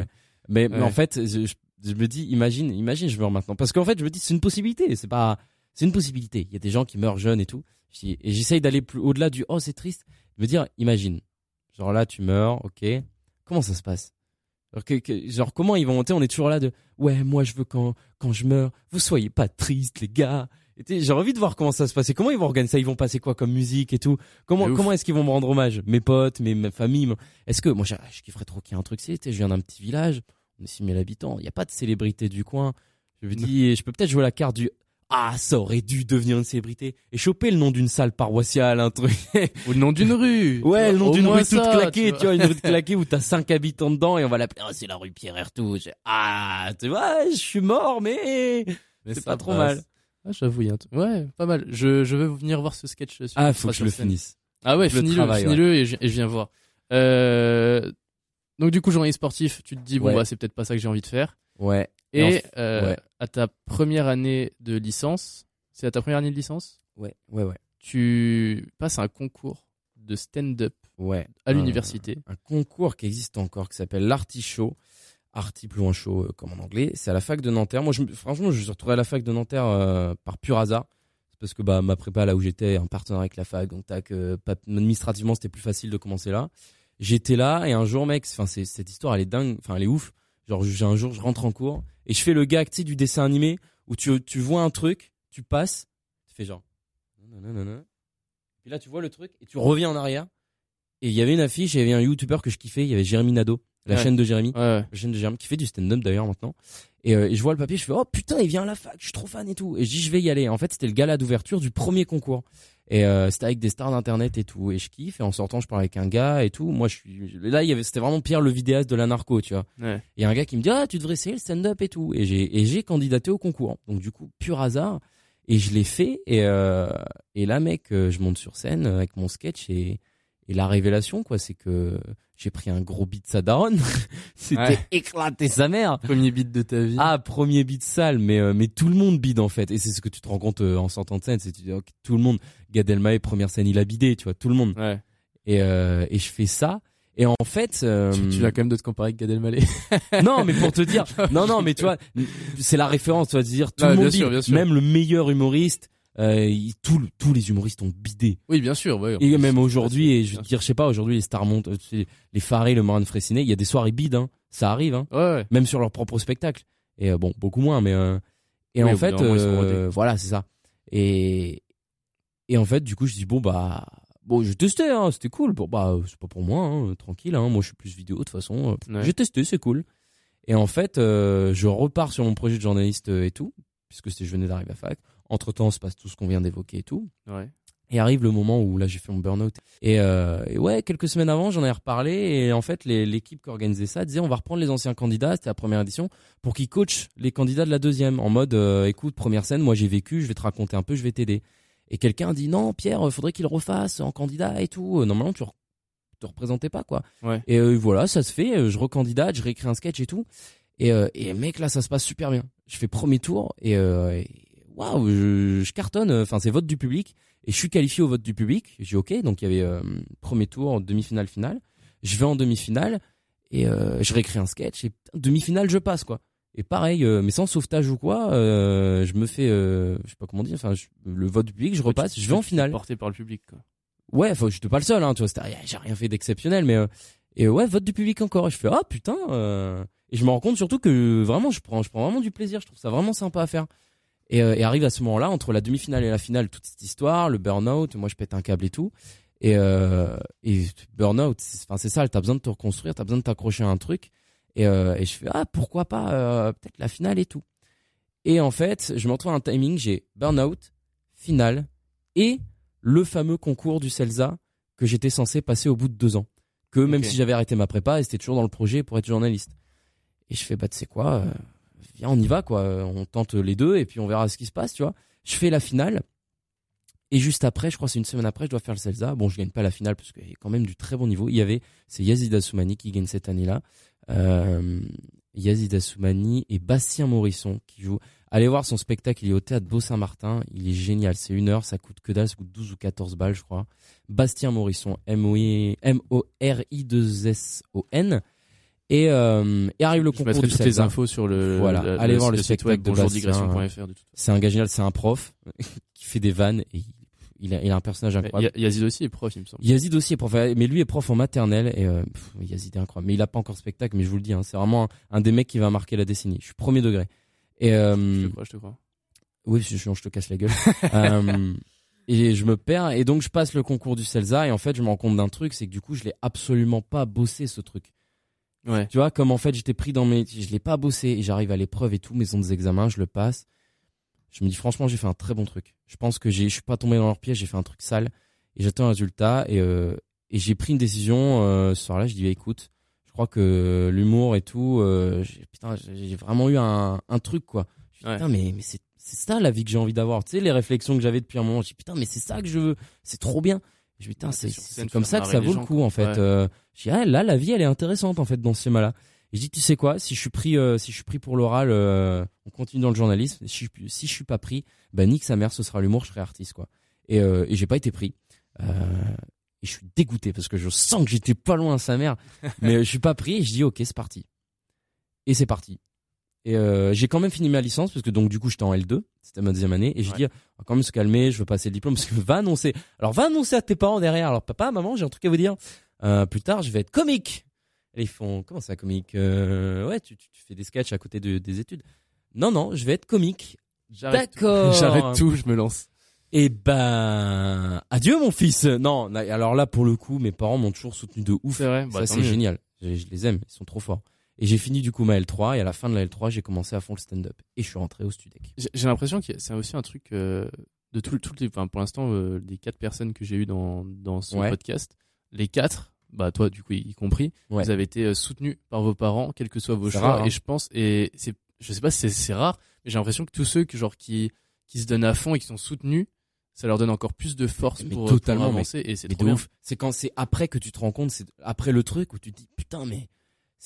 mais... mais en fait je, je, me dis imagine imagine je meurs maintenant parce qu'en fait je me dis c'est une possibilité c'est pas c'est une possibilité il y a des gens qui meurent jeunes et tout et j'essaye d'aller plus au-delà du oh c'est triste de me dire imagine genre là tu meurs ok comment ça se passe? Genre, que, genre comment ils vont monter? On est toujours là de ouais moi je veux quand quand je meurs vous soyez pas tristes les gars j'ai envie de voir comment ça se passe. comment ils vont organiser ça? Ils vont passer quoi comme musique et tout? Comment comment est-ce qu'ils vont me rendre hommage? Mes potes, mes ma famille. Est-ce que moi je, je kifferais trop qu'il y ait un truc. C'est, je viens d'un petit village, on est 6000 habitants. Il n'y a pas de célébrité du coin. Je me dis, je peux peut-être jouer la carte du ah, ça aurait dû devenir une célébrité et choper le nom d'une salle paroissiale, un truc. Ou le nom d'une rue. Ouais, le nom d'une rue toute claquée, tu vois. une rue claquée où t'as cinq habitants dedans et on va l'appeler, oh, c'est la rue Pierre Ertou. Ah, tu vois, je suis mort, mais, mais c'est pas trop mal. Ah, j'avoue, y a un Ouais, pas mal. Je, je vais venir voir ce sketch. Sur ah, faut que je le finisse. Ah ouais, finis-le, finis-le et, je, et je viens voir. Euh, donc du coup, journaliste sportif, tu te dis bon bah c'est peut-être pas ça que j'ai envie de faire. Ouais. Et, euh, à ta première année de licence, c'est à ta première année de licence? Ouais, ouais, ouais. Tu passes un concours de stand-up ouais, à l'université. Un concours qui existe encore, qui s'appelle l'Artichaut. Arti plus loin chaud, euh, comme en anglais. C'est à la fac de Nanterre. Moi, je, franchement, je me suis retrouvé à la fac de Nanterre euh, par pur hasard. C'est parce que bah, ma prépa, là où j'étais, un partenaire avec la fac. Donc, tac, euh, administrativement, c'était plus facile de commencer là. J'étais là et un jour, mec, enfin, cette histoire, elle est dingue. Enfin, elle est ouf. Genre, j'ai un jour, je rentre en cours et je fais le gag, tu sais, du dessin animé où tu, tu vois un truc, tu passes, tu fais genre. Puis là, tu vois le truc et tu reviens en arrière. Et il y avait une affiche, il y avait un YouTuber que je kiffais, il y avait Jérémy Nado la chaîne de Jérémy, la chaîne de Jérémy qui fait du stand-up d'ailleurs maintenant. Et, euh, et, je vois le papier, je fais oh putain, il vient à la fac, je suis trop fan et tout. Et je dis je vais y aller. En fait, c'était le gala d'ouverture du premier concours. Et euh, c'était avec des stars d'internet et tout. Et je kiffe. Et en sortant, je parle avec un gars et tout. Moi, je suis là. Il y avait, c'était vraiment Pierre le vidéaste de la narco, tu vois. Ouais. Et un gars qui me dit ah tu devrais essayer le stand-up et tout. Et j'ai et j'ai candidaté au concours. Donc du coup, pur hasard. Et je l'ai fait. Et euh, et là, mec, euh, je monte sur scène avec mon sketch et et la révélation, quoi, c'est que j'ai pris un gros beat sa daronne. C'était éclaté sa mère. Premier beat de ta vie. Ah, premier beat sale, mais euh, mais tout le monde bide en fait. Et c'est ce que tu te rends compte euh, en sortant de scène, c'est que tout le monde. Gad Elmaleh première scène, il a bidé, tu vois, tout le monde. Ouais. Et euh, et je fais ça. Et en fait, euh, tu, tu l'as quand même de te comparer avec Gad Elmaleh. non, mais pour te dire, non, non, mais tu vois, c'est la référence, tu vas dire, tout le monde bide, même le meilleur humoriste, euh, tous les humoristes ont bidé. Oui, bien sûr. Ouais, et même aujourd'hui, et je veux dire, je sais pas, aujourd'hui les stars montent, euh, les Faré, le Morin Fressinet, il y a des soirées bides, hein. ça arrive, hein. ouais, même sur leur propre spectacle. Et euh, bon, beaucoup moins, mais euh, et en fait, voilà, c'est ça. Et et en fait, du coup, je dis bon bah bon, j'ai testé, hein, c'était cool. Bon bah c'est pas pour moi, hein, tranquille. Hein, moi, je suis plus vidéo de toute façon. J'ai testé, c'est cool. Et en fait, je repars sur mon projet de journaliste et tout, puisque je venais d'arriver à fac. Entre temps, se passe tout ce qu'on vient d'évoquer et tout. Ouais. Et arrive le moment où là j'ai fait mon burn-out. Et, euh, et, ouais, quelques semaines avant, j'en ai reparlé et en fait l'équipe qui organisait ça disait on va reprendre les anciens candidats, c'était la première édition, pour qu'ils coachent les candidats de la deuxième en mode euh, écoute première scène, moi j'ai vécu, je vais te raconter un peu, je vais t'aider. Et quelqu'un dit non Pierre, faudrait qu'il refasse en candidat et tout. Euh, normalement tu te représentais pas quoi. Ouais. Et euh, voilà, ça se fait, je recandidate, je réécris un sketch et tout. Et, et mec là ça se passe super bien. Je fais premier tour et, et waouh, je, cartonne. Enfin, c'est vote du public et je suis qualifié au vote du public. J'ai ok, donc il y avait euh, premier tour, demi-finale, finale. Je vais en demi-finale et euh, je réécris un sketch et demi-finale, je passe quoi. Et pareil, euh, mais sans sauvetage ou quoi, je me fais, je sais pas comment dire, enfin le vote du public, je repasse, je vais en finale. Porté par le public quoi. Ouais, enfin j'étais pas le seul, hein, tu vois, j'ai rien fait d'exceptionnel, mais et ouais, vote du public encore. Et je fais ah putain. Et je me rends compte surtout que vraiment, je prends, je prends vraiment du plaisir. Je trouve ça vraiment sympa à faire. Et, euh, et, arrive à ce moment-là, entre la demi-finale et la finale, toute cette histoire, le burn-out, moi je pète un câble et tout. Et, euh, et burn-out, c'est ça, t'as besoin de te reconstruire, t'as besoin de t'accrocher à un truc. Et, euh, et je fais, ah, pourquoi pas, euh, peut-être la finale et tout. Et en fait, je me retrouve à un timing, j'ai burn-out, finale, et le fameux concours du CELSA que j'étais censé passer au bout de deux ans. Que même si j'avais arrêté ma prépa, c'était toujours dans le projet pour être journaliste. Et je fais, bah, tu sais quoi, viens, on y va, quoi. On tente les deux et puis on verra ce qui se passe, tu vois. Je fais la finale. Et juste après, je crois c'est une semaine après, je dois faire le Celsa. Bon, je gagne pas la finale parce qu'il y a quand même du très bon niveau. Il y avait, c'est Yazid Assoumani qui gagne cette année-là. Euh, Yazid Assoumani et Bastien Morisson qui joue. allez voir son spectacle, il est au théâtre Beau-Saint-Martin, il est génial, c'est une heure, ça coûte que dalle, ça coûte 12 ou 14 balles, je crois. Bastien Morisson, M-O-R-I-2-S-O-N. Et, euh, et arrive le Je concours du toutes les infos sur le. Voilà, le- allez le- voir le site spectacle web de. Bastien. C'est un gars génial, c'est un prof qui fait des vannes et il, a, il a un personnage incroyable. Ya- Yazid aussi est prof, il me semble. Yazid aussi est prof, mais lui est prof en maternelle et euh, pff, Yazid est incroyable. Mais il a pas encore spectacle, mais je vous le dis, hein, c'est vraiment un, un des mecs qui va marquer la décennie. Je suis premier degré. Et Je euh, te crois, je te crois. oui, je, je te casse la gueule. Euh, et je me perds et donc je passe le concours du Celsa et en fait je me rends compte d'un truc, c'est que du coup je l'ai absolument pas bossé ce truc. Ouais. Tu vois, comme en fait j'étais pris dans mes, je l'ai pas bossé et j'arrive à l'épreuve et tout, maison des examens, je le passe. Je me dis franchement j'ai fait un très bon truc. Je pense que j'ai, je suis pas tombé dans leur piège, j'ai fait un truc sale et j'attends un résultat et euh, et j'ai pris une décision euh, ce soir-là. Je dis écoute, je crois que l'humour et tout, euh, j'ai- putain j'ai vraiment eu un, un truc quoi. Je dis, Ouais. Putain mais mais c'est c'est ça la vie que j'ai envie d'avoir. Tu sais les réflexions que j'avais depuis un moment. Je dis putain mais c'est ça que je veux. C'est trop bien. Je dis putain Ouais, c'est comme ça que ça vaut gens, le coup quoi. en fait. Ouais. Euh, je dis ah, là la vie elle est intéressante en fait dans ce schéma-là. Et je dis tu sais quoi si je suis pris euh, si je suis pris pour l'oral euh, on continue dans le journalisme. Si je, si je suis pas pris bah nique sa mère ce sera l'humour je serai artiste quoi. Et euh, et j'ai pas été pris. Et je suis dégoûté parce que je sens que j'étais pas loin à sa mère mais je suis pas pris et je dis ok c'est parti. Et c'est parti. Et euh, j'ai quand même fini ma licence parce que donc du coup j'étais en L2, c'était ma deuxième année et j'ai Ouais. dit on va quand même se calmer, je veux passer le diplôme parce que va annoncer. Alors va annoncer à tes parents derrière. Alors papa, maman, j'ai un truc à vous dire. Euh, plus tard, je vais être comique. Et ils font comment ça comique? Euh, Ouais, tu, tu, tu fais des sketchs à côté de, des études. Non non, je vais être comique. D'accord. J'arrête tout, je me lance. Et ben adieu mon fils. Non, alors là pour le coup, mes parents m'ont toujours soutenu de ouf. C'est vrai. Bah, ça c'est génial. Je, je les aime, ils sont trop forts. Et j'ai fini du coup ma L3 et à la fin de la L3, j'ai commencé à fond le stand-up et je suis rentré au Studec. J'ai l'impression que c'est aussi un truc euh, de tout, toutes les, enfin pour l'instant euh, les quatre personnes que j'ai eues dans dans ce Ouais. podcast, les quatre, bah toi du coup y compris, Ouais. vous avez été euh, soutenus par vos parents, quels que soient vos choix. rare, hein. Et je pense et c'est, je sais pas si c'est- rare, mais j'ai l'impression que tous ceux que genre qui qui se donnent à fond et qui sont soutenus, ça leur donne encore plus de force Mais pour, totalement, pour avancer et c'est trop ouf. C'est quand c'est après que tu te rends compte, c'est après le truc où tu te dis putain mais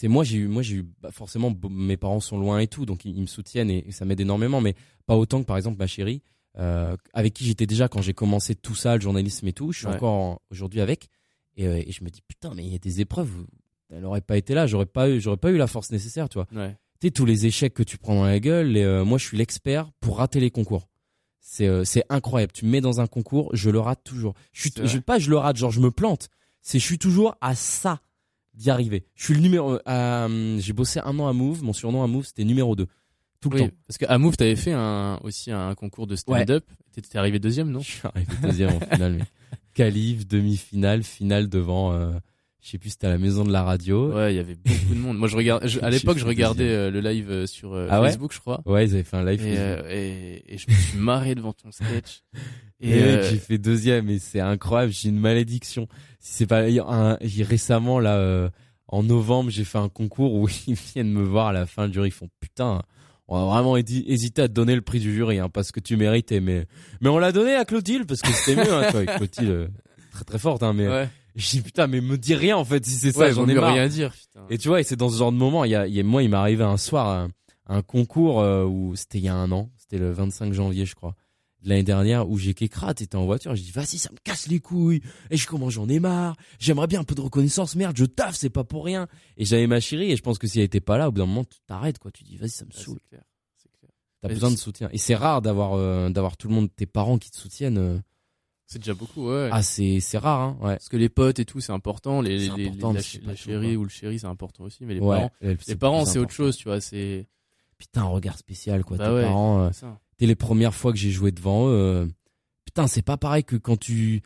c'est moi j'ai eu moi j'ai eu bah, forcément mes parents sont loin et tout donc ils, ils me soutiennent et, et ça m'aide énormément mais pas autant que par exemple ma chérie euh, avec qui j'étais déjà quand j'ai commencé tout ça le journalisme et tout je suis Ouais. encore en- aujourd'hui avec et, euh, et je me dis putain mais il y a des épreuves où elle aurait pas été là j'aurais pas eu j'aurais pas eu la force nécessaire tu vois. Ouais. tu sais tous les échecs que tu prends dans la gueule et, euh, moi je suis l'expert pour rater les concours. C'est euh, c'est incroyable. Tu me mets dans un concours je le rate toujours. Je suis je pas je le rate genre je me plante. C'est je suis toujours à ça d'y arriver. Je suis le numéro euh, j'ai bossé un an à Move mon surnom à Move c'était numéro 2 tout le Oui, temps. parce qu'à Move t'avais fait un aussi un concours de stand-up, t'étais arrivé deuxième non? Je suis arrivé deuxième en finale mais qualif demi-finale finale devant euh, je sais plus c'était à la maison de la radio. Ouais, il y avait beaucoup de monde. Moi je regarde, je- à l'époque je regardais euh, le live euh, sur euh, Ah ouais? Facebook je crois. ouais ils avaient fait un live euh, et, et je me suis marré devant ton sketch. Et, Et, mec, euh, j'ai fait deuxième et c'est incroyable. J'ai une malédiction. Si c'est pas un, j'ai récemment là euh, en novembre, j'ai fait un concours où ils viennent me voir à la fin du jury. Ils font putain, on a vraiment hési- hésité à te donner le prix du jury hein, parce que tu méritais, mais mais on l'a donné à Clotilde parce que c'était mieux. Hein, avec Clotilde euh, très très forte, hein, mais ouais, je dis putain, mais me dis rien en fait si c'est ça. ouais, J'en ai marre. rien dire. Putain. Et tu vois, et c'est dans ce genre de moment, il y a, il y a- moi, il m'est arrivé un soir un, un concours où c'était il y a un an, c'était le 25 janvier, je crois, l'année dernière, où j'ai qu'écrat, t'étais en voiture, je dis, vas-y, ça me casse les couilles, et je commence, j'en ai marre, j'aimerais bien un peu de reconnaissance, merde, je taffe, c'est pas pour rien. Et j'avais ma chérie, et je pense que si elle était pas là, au bout d'un moment, tu t'arrêtes, quoi, tu dis, vas-y, ça me Ouais, saoule. T'as besoin de soutien. Et c'est rare d'avoir, euh, d'avoir tout le monde, tes parents qui te soutiennent. euh. C'est déjà beaucoup, ouais. Ah, c'est, c'est rare, hein, ouais. Parce que les potes et tout, c'est important. Les, les- important, la, chérie ou le chéri, c'est important aussi. Mais les ouais. parents, les parents, c'est autre chose, tu vois. C'est Putain, un regard spécial, quoi. Bah tes ouais. parents, euh, ça. Dès les premières fois que j'ai joué devant eux, euh, putain, c'est pas pareil que quand tu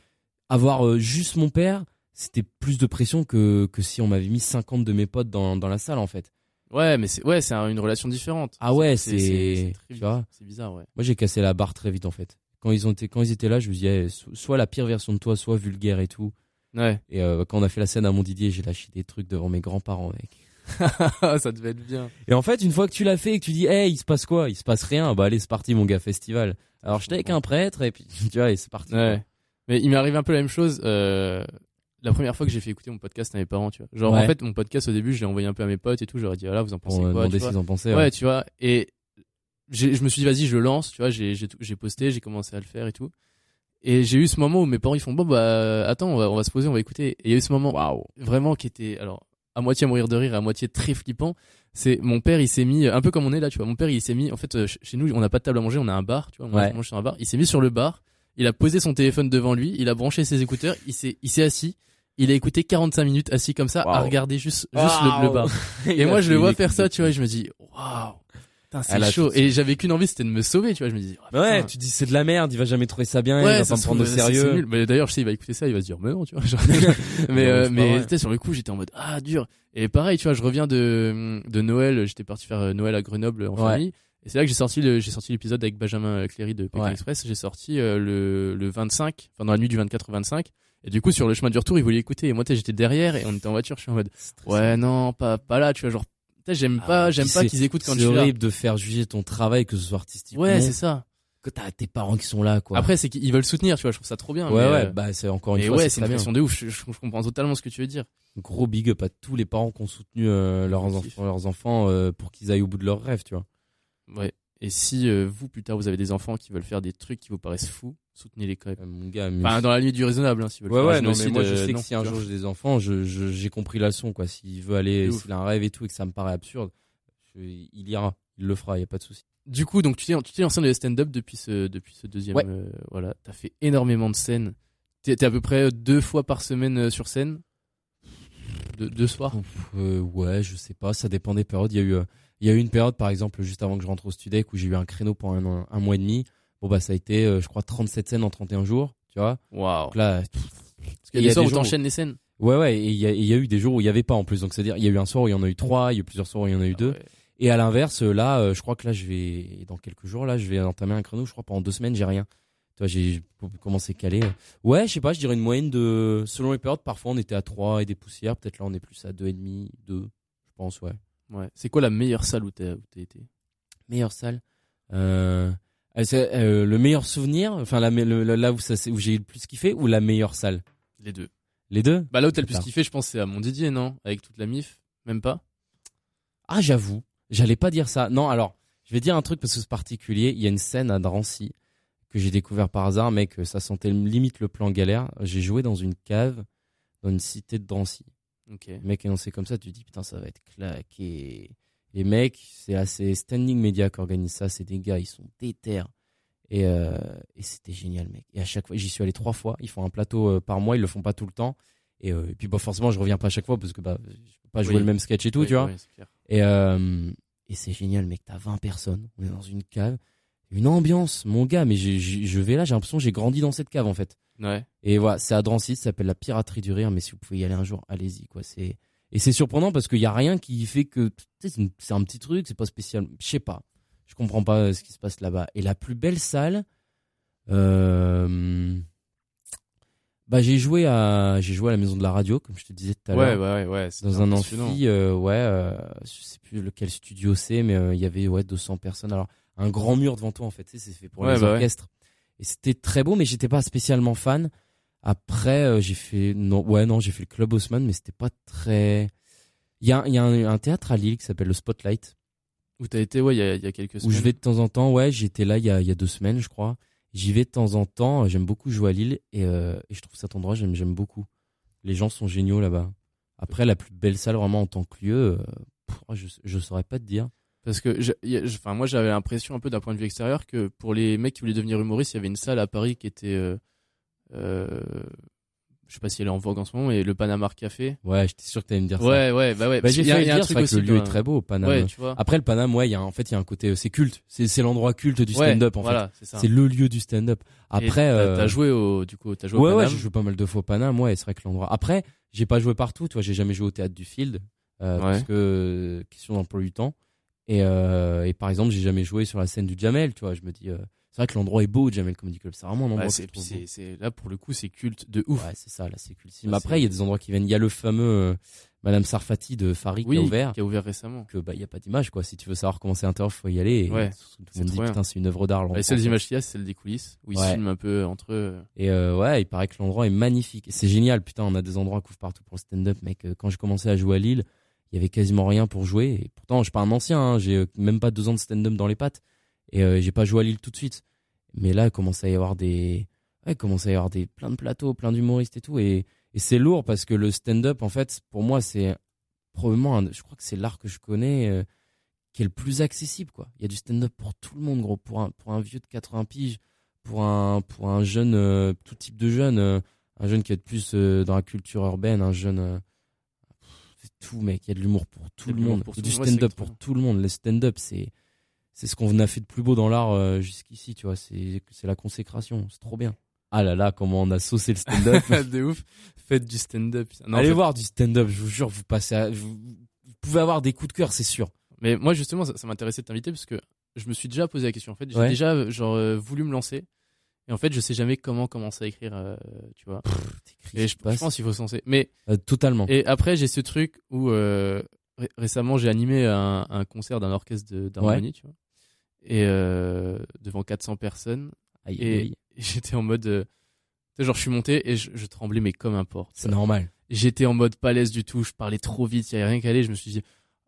avoir euh, juste mon père, c'était plus de pression que que si on m'avait mis 50 de mes potes dans dans la salle en fait. Ouais, mais c'est ouais, c'est une relation différente. Ah ouais, c'est très tu vois. C'est bizarre, ouais. Moi, j'ai cassé la barre très vite en fait. Quand ils ont été quand ils étaient là, je me disais so- soit la pire version de toi, soit vulgaire et tout. Ouais. Et euh, quand on a fait la scène à Montdidier, j'ai lâché des trucs devant mes grands-parents mec. ça devait être bien. Et en fait, une fois que tu l'as fait et que tu dis, hey, il se passe quoi? Il se passe rien. Bah allez, c'est parti, mon gars, festival. Alors j'étais avec un prêtre et puis tu vois, et c'est parti. Ouais. Mais il m'est arrivé un peu la même chose. Euh, la première fois que j'ai fait écouter mon podcast à mes parents, tu vois. Genre, en fait, mon podcast au début, je l'ai envoyé un peu à mes potes et tout. Ai dit, voilà, vous en pensez me quoi tu vois? qu'ils en pensaient. Ouais, tu vois. Et je me suis dit vas-y je lance tu vois j'ai posté j'ai commencé à le faire et tout et j'ai eu ce moment où mes parents ils font bon bah attends on va, on va se poser on va écouter et il y a eu ce moment waouh vraiment qui était alors à moitié à mourir de rire à moitié très flippant. C'est mon père il s'est mis un peu comme on est là tu vois. Mon père il s'est mis en fait euh, chez nous on n'a pas de table à manger on a un bar tu vois. Moi je mange sur un bar. Il s'est mis sur le bar il a posé son téléphone devant lui il a branché ses écouteurs il s'est il s'est assis il a écouté 45 minutes assis comme ça à regarder juste juste le, bar. Et moi je le vois faire ça tu vois et je me dis waouh c'est chaud. Et j'avais qu'une envie, c'était de me sauver, tu vois. Je me dis, oh, ouais, tu dis c'est de la merde, il va jamais trouver ça bien, il va pas me prendre au sérieux. Mais d'ailleurs, je sais, il va écouter ça, il va se dire, mais non, tu vois. mais euh, mais tu sur le coup, j'étais en mode ah dur. Et pareil, tu vois, je reviens de de Noël, j'étais parti faire euh, Noël à Grenoble en famille. Et c'est là que j'ai sorti le, j'ai sorti l'épisode avec Benjamin Cléry de Pékin Express. J'ai sorti euh, le, le 25, enfin dans la nuit du 24 au 25. Et du coup, sur le chemin du retour, il voulait écouter. Et moi, j'étais derrière et on était en voiture. Je suis en mode, ouais, non, pas, pas là, tu vois, genre, j'aime ah, pas, j'aime pas qu'ils écoutent quand je suis là. C'est horrible de faire juger ton travail, que ce soit artistique. Ouais, c'est ça. Que t'as tes parents qui sont là, quoi. Après, c'est qu'ils veulent soutenir, tu vois. Je trouve ça trop bien. Ouais, ouais. Euh, bah, c'est encore une fois. ouais, c'est une question de ouf. Je, comprends totalement ce que tu veux dire. Gros big up à tous les parents qui ont soutenu euh, leurs, enfants, leurs enfants euh, pour qu'ils aillent au bout de leurs rêves, tu vois. Ouais. Et si vous plus tard vous avez des enfants qui veulent faire des trucs qui vous paraissent fous, soutenez-les quand même. mon gars, enfin, dans la limite du raisonable, hein, s'ils veulent. Ouais, ouais, non, mais moi je sais que si un jour j'ai des enfants, je, j'ai compris la leçon, quoi. S'il veut aller, s'il a un rêve et tout et que ça me paraît absurde, il ira, il le fera, il y a pas de souci. Du coup, donc tu t'es lancé dans les stand-up depuis ce depuis ce deuxième. Ouais. Euh, voilà, t'as fait énormément de scènes. T'es es à peu près deux fois par semaine euh, sur scène? De, deux soirs? Euh, ouais, je sais pas, ça dépend des périodes. Il y a eu il y a eu une période par exemple juste avant que je rentre au Studec où j'ai eu un créneau pendant un, mois et demi. Bon bah ça a été je crois 37 scènes en 31 jours, tu vois. Waouh. Là Parce qu'il y a des soirs où t'enchaînes les scènes. Ouais ouais, et il y, y, a eu des jours où il y avait pas en plus. Donc c'est à dire il y a eu un soir où il y en a eu trois, il y a eu plusieurs soirs où il y en a eu ah deux. Et à l'inverse, là, euh, je crois que là, je vais, dans quelques jours, là, je vais entamer un créneau. Je crois pendant deux semaines, j'ai rien. Toi, j'ai commencé à caler. Ouais, je sais pas, je dirais une moyenne de, selon les périodes, parfois on était à 3 et des poussières. Peut-être là, on est plus à deux et demi, 2, je pense, ouais. Ouais. C'est quoi la meilleure salle où t'as été? Meilleure salle euh, euh, euh, Le meilleur souvenir, enfin, la, là où, ça, où j'ai eu le plus kiffé ou la meilleure salle? Les deux. Les deux? Bah là où t'as le plus kiffé, je pense, c'est à Montdidier, non? Avec toute la MIF Même pas? Ah, j'avoue. J'allais pas dire ça. Non, alors, je vais dire un truc parce que c'est particulier. Il y a une scène à Drancy que j'ai découvert par hasard, mec, ça sentait limite le plan galère. J'ai joué dans une cave dans une cité de Drancy. Ok. mec comme ça, tu te dis putain, ça va être claqué. Les mecs, c'est assez Standing Media qui organise ça. C'est des gars, ils sont déter. Et, euh, et c'était génial, mec. Et à chaque fois, j'y suis allé trois fois. Ils font un plateau euh, par mois, ils le font pas tout le temps. Et, euh, puis, bah, forcément, je reviens pas à chaque fois parce que bah, je peux pas jouer le même sketch et tout, tu vois. Et, euh, et c'est génial, mec. T'as 20 personnes. On est dans une cave. Une ambiance, mon gars. Mais je vais là, j'ai l'impression que j'ai grandi dans cette cave, en fait. Ouais. Et voilà, c'est à Drancy, ça s'appelle la piraterie du rire. Mais si vous pouvez y aller un jour, allez-y, quoi. C'est, et c'est surprenant parce qu'il y a rien qui fait que, c'est un petit truc, c'est pas spécial. Je sais pas. Je comprends pas euh, ce qui se passe là-bas. Et la plus belle salle, euh, bah j'ai joué à j'ai joué à la maison de la radio comme je te disais tout à l'heure. Ouais ouais ouais. Dans un amphi euh, ouais euh, je sais plus lequel studio c'est mais euh, il y avait ouais 200 personnes alors un grand mur devant toi en fait c'est fait pour les bah orchestres et c'était très beau mais j'étais pas spécialement fan. Après euh, j'ai fait non ouais non j'ai fait le club Haussmann mais c'était pas très il y a y a un, théâtre à Lille qui s'appelle le Spotlight où t'as été ouais il y a, y a quelques semaines. Où je vais de temps en temps ouais j'étais là il y a y a deux semaines je crois J'y vais de temps en temps. J'aime beaucoup jouer à Lille et, euh, et je trouve cet endroit, j'aime, j'aime beaucoup. Les gens sont géniaux là-bas. Après, la plus belle salle vraiment en tant que lieu, euh, je, je saurais pas te dire. Parce que, enfin, moi, j'avais l'impression un peu d'un point de vue extérieur que pour les mecs qui voulaient devenir humoristes, il y avait une salle à Paris qui était euh je sais pas si elle est en vogue en ce moment, mais le Panama Café. Ouais, j'étais sûr que t'allais me dire ça. Ouais, ouais, bah ouais. Bah, j'ai fait y a, un truc aussi. Le lieu est très beau. Ouais, tu vois. Après, le Panama, ouais, il y a, en fait, il y a un côté, c'est culte. C'est, c'est l'endroit culte du stand-up, en voilà, fait. C'est le lieu du stand-up. Après, euh... t'as joué au, du coup, t'as joué ouais, au Panama. Ouais, j'ai joué pas mal de fois au Panama, ouais, c'est vrai que l'endroit. Après, j'ai pas joué partout, tu vois, j'ai jamais joué au théâtre du Field, euh, parce que, question d'emploi du temps. Et, euh, et par exemple, j'ai jamais joué sur la scène du Jamel, tu vois, je me dis, euh, c'est vrai que l'endroit est beau, Jamel Comedy Club. C'est vraiment un endroit. Ouais, c'est, là pour le coup, c'est culte de ouf. Ouais, c'est ça, là c'est culte. Mais après, il y a des endroits qui viennent. Il y a le fameux euh, Madame Sarfati de Farid qui a ouvert. Qui a ouvert récemment. Que bah il y a pas d'image quoi. Si tu veux savoir comment c'est intérieur, faut y aller. Et ouais. Tout le monde dit putain, c'est une œuvre d'art. Les seules images qu'il y a, c'est celle des coulisses où ils filment un peu entre eux. Et euh, ouais, il paraît que l'endroit est magnifique. C'est génial. Putain, on a des endroits qui partout pour le stand-up, mec. Euh, quand j'ai commencé à jouer à Lille, il y avait quasiment rien pour jouer. Et pourtant, je suis pas un ancien. Hein. J'ai même pas deux ans de stand-up dans les pattes. Et euh, j'ai pas joué à Lille tout de suite. Mais là, il commence à y avoir des, ouais, il commence à y avoir des plein de plateaux, plein d'humoristes et tout. Et, et c'est lourd parce que le stand-up, en fait, pour moi, c'est probablement, un- je crois que c'est l'art que je connais euh, qui est le plus accessible, quoi. Il y a du stand-up pour tout le monde, gros. Pour un, pour un vieux de 80 piges, pour un, pour un jeune, euh, tout type de jeune, euh, un jeune qui est plus dans la culture urbaine, un jeune. c'est tout, mec. Il y a de l'humour pour tout le monde. pour tout du stand-up pour tout le monde. Le stand-up, c'est. C'est ce qu'on a fait de plus beau dans l'art euh, jusqu'ici, tu vois. C'est la consécration. C'est trop bien. Ah là là, comment on a saucé le stand-up. de ouf. Faites du stand-up. Allez fait- voir du stand-up, je vous jure, vous passez à- vous, vous pouvez avoir des coups de cœur, c'est sûr. Mais moi, justement, ça, ça m'intéressait de t'inviter parce que je me suis déjà posé la question. En fait, j'ai Ouais. déjà genre euh, voulu me lancer. Et en fait, je sais jamais comment commencer à écrire, euh, tu vois. Et je, je pense qu'il faut se lancer. Mais Euh, totalement. et après, j'ai ce truc où ré- récemment, j'ai animé un, un concert d'un orchestre d'harmonie, tu vois. Et euh, devant 400 personnes. Aïe, Et, aïe, j'étais en mode, euh, tu sais, genre, je suis monté et je, je tremblais mais comme un porc. c'est normal. J'étais en mode pas à l'aise du tout. Je parlais trop vite. Il y avait rien qu'à aller. Je me suis dit,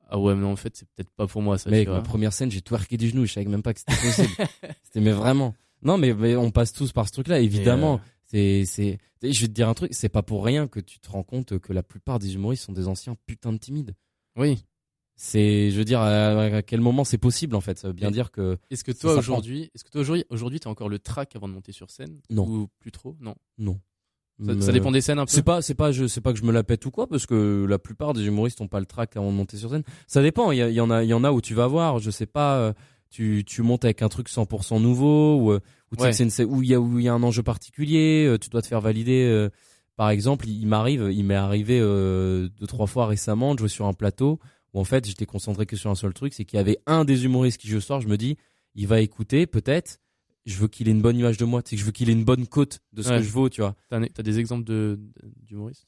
ah ouais, mais non, en fait, c'est peut-être pas pour moi ça. Mec, ma première scène, j'ai twerké des genoux, je savais même pas que c'était possible. c'était mais vraiment. Non, mais, mais on passe tous par ce truc-là, évidemment. C'est, c'est, je vais te dire un truc, c'est pas pour rien que tu te rends compte que la plupart des humoristes sont des anciens putains de timides. Oui. C'est, je veux dire, à, quel moment c'est possible en fait. Veut bien dire que Est-ce que toi aujourd'hui, est-ce que toi aujourd'hui, aujourd'hui, t'as encore le trac avant de monter sur scène Non. Ou plus trop? Non. non. Ça, ça dépend des scènes un peu. C'est pas, c'est pas, je, c'est pas que je me la pète ou quoi, parce que la plupart des humoristes ont pas le trac avant de monter sur scène. Ça dépend. Il y, en a, il y en a où tu vas voir, je sais pas, euh, tu, tu montes avec un truc 100% nouveau, ou, euh, ou tu sais une où il y a, où il y a un enjeu particulier, euh, tu dois te faire valider. euh, par exemple, il, il m'arrive, il m'est arrivé euh, deux trois fois récemment de jouer sur un plateau où en fait j'étais concentré que sur un seul truc, c'est qu'il y avait un des humoristes qui je sors, je me dis, il va écouter peut-être. Je veux qu'il ait une bonne image de moi, c'est que je veux qu'il ait une bonne cote de ce Ouais. que je vaux, tu vois. T'as, t'as des exemples de, d'humoristes?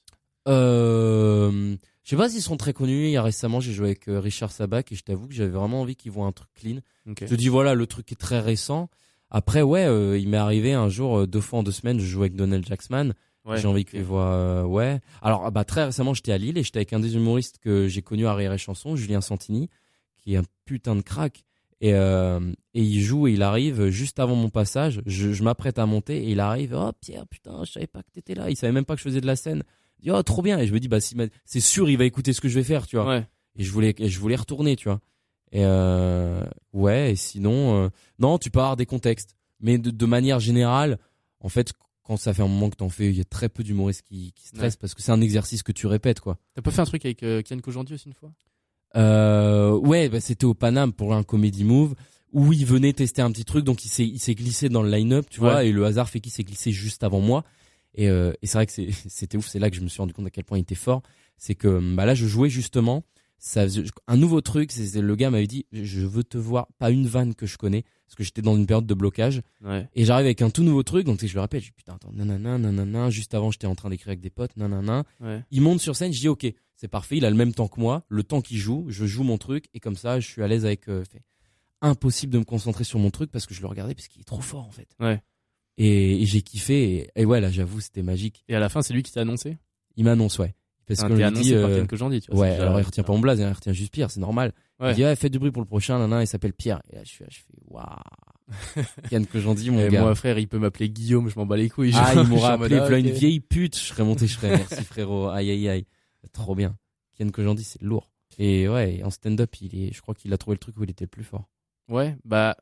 Euh, je sais pas s'ils sont très connus. Il y a récemment, j'ai joué avec euh, Richard Sabac et je t'avoue que j'avais vraiment envie qu'ils voient un truc clean. Je te dis voilà, le truc est très récent. Après, ouais, euh, il m'est arrivé un jour, euh, deux fois en deux semaines, je jouais avec Donald Jacksman. Ouais, j'ai envie qu'ils voient, euh, ouais. Alors, ah bah, très récemment, j'étais à Lille et j'étais avec un des humoristes que j'ai connu à Rire et Chanson, Julien Santini, qui est un putain de crack. Et, euh, et il joue et il arrive juste avant mon passage. Je, je m'apprête à monter et il arrive. Oh Pierre, putain, je savais pas que t'étais là. Il savait même pas que je faisais de la scène. Il dit oh trop bien. Et je me dis bah si, c'est sûr il va écouter ce que je vais faire, tu vois. Ouais. Et je voulais, et je voulais retourner, tu vois. Et euh, ouais. Et sinon, euh, non, tu peux avoir des contextes, mais de, de manière générale, en fait, quand ça fait un moment que t'en fais, il y a très peu d'humoristes qui, qui stressent parce que c'est un exercice que tu répètes, quoi. T'as pas fait un truc avec euh, Kian Kojandi aussi une fois? Euh, ouais, bah, c'était au Paname pour un comedy move où il venait tester un petit truc, donc il s'est il s'est glissé dans le line-up, tu Ouais. vois, et le hasard fait qu'il s'est glissé juste avant moi. Et, euh, et c'est vrai que c'était ouf, c'est là que je me suis rendu compte à quel point il était fort. C'est que bah là, je jouais justement. Ça, un nouveau truc, c'est le gars m'avait dit, je veux te voir, pas une vanne que je connais, parce que j'étais dans une période de blocage. Ouais. Et j'arrive avec un tout nouveau truc, donc je le rappelle, je dis putain, attends, nanana, nanana, juste avant j'étais en train d'écrire avec des potes, nanana. Ouais. Il monte sur scène, je dis ok, c'est parfait, il a le même temps que moi, le temps qu'il joue, je joue mon truc et comme ça je suis à l'aise avec. euh, fait. Impossible de me concentrer sur mon truc parce que je le regardais parce qu'il est trop fort en fait. Ouais. Et, et j'ai kiffé et, et ouais là j'avoue c'était magique. Et à la fin, c'est lui qui t'a annoncé? Il m'annonce ouais. Parce Ah, annoncé dit par euh, Kian Kojandi, tu vois. ouais alors il retient pas mon blaze, hein, il retient juste Pierre, c'est normal. Ouais. Il dit ouais faites du bruit pour le prochain, nana, il s'appelle Pierre. Et là je suis là, je fais waouh. Yann que j'en dis mon Et gars. moi, frère, il peut m'appeler Guillaume, je m'en bats les couilles. Ah, il je m'aura appelé ah, voilà une vieille pute, je serais monté, je serais merci frérot. Aïe aïe aïe. Trop bien. Ken que j'en dis, c'est lourd. Et ouais, en stand-up, il est, je crois qu'il a trouvé le truc où il était le plus fort. Ouais, bah,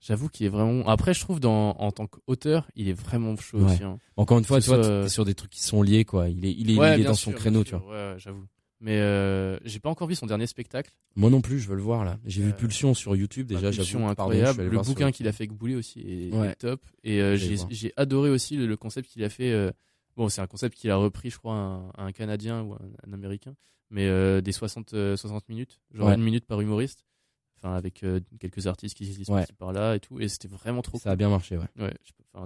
j'avoue qu'il est vraiment. Après, je trouve, dans, en tant qu'auteur, il est vraiment chaud Ouais. aussi. hein. Encore une fois, tu vois, soit- t'es sur des trucs qui sont liés, quoi. Il est, il est, Ouais, il est bien dans sûr, son créneau, tu vois. Ouais, j'avoue. Mais euh, j'ai pas encore vu son dernier spectacle. Moi non plus, je veux le voir, là. J'ai vu Euh, Pulsion sur YouTube, déjà, Bah. Pulsion incroyable. le bouquin qu'il a fait avec Boulet aussi est, Ouais. est top. Et euh, j'ai adoré aussi le, le concept qu'il a fait. euh, bon, c'est un concept qu'il a repris, je crois, un, un Canadien ou un, un Américain. Mais euh, des 60, euh, 60 minutes, genre Ouais. une minute par humoriste. Enfin, avec euh, quelques artistes qui existent Ouais. par-ci par-là et tout. Et c'était vraiment trop Ça a bien marché, ouais. Ouais,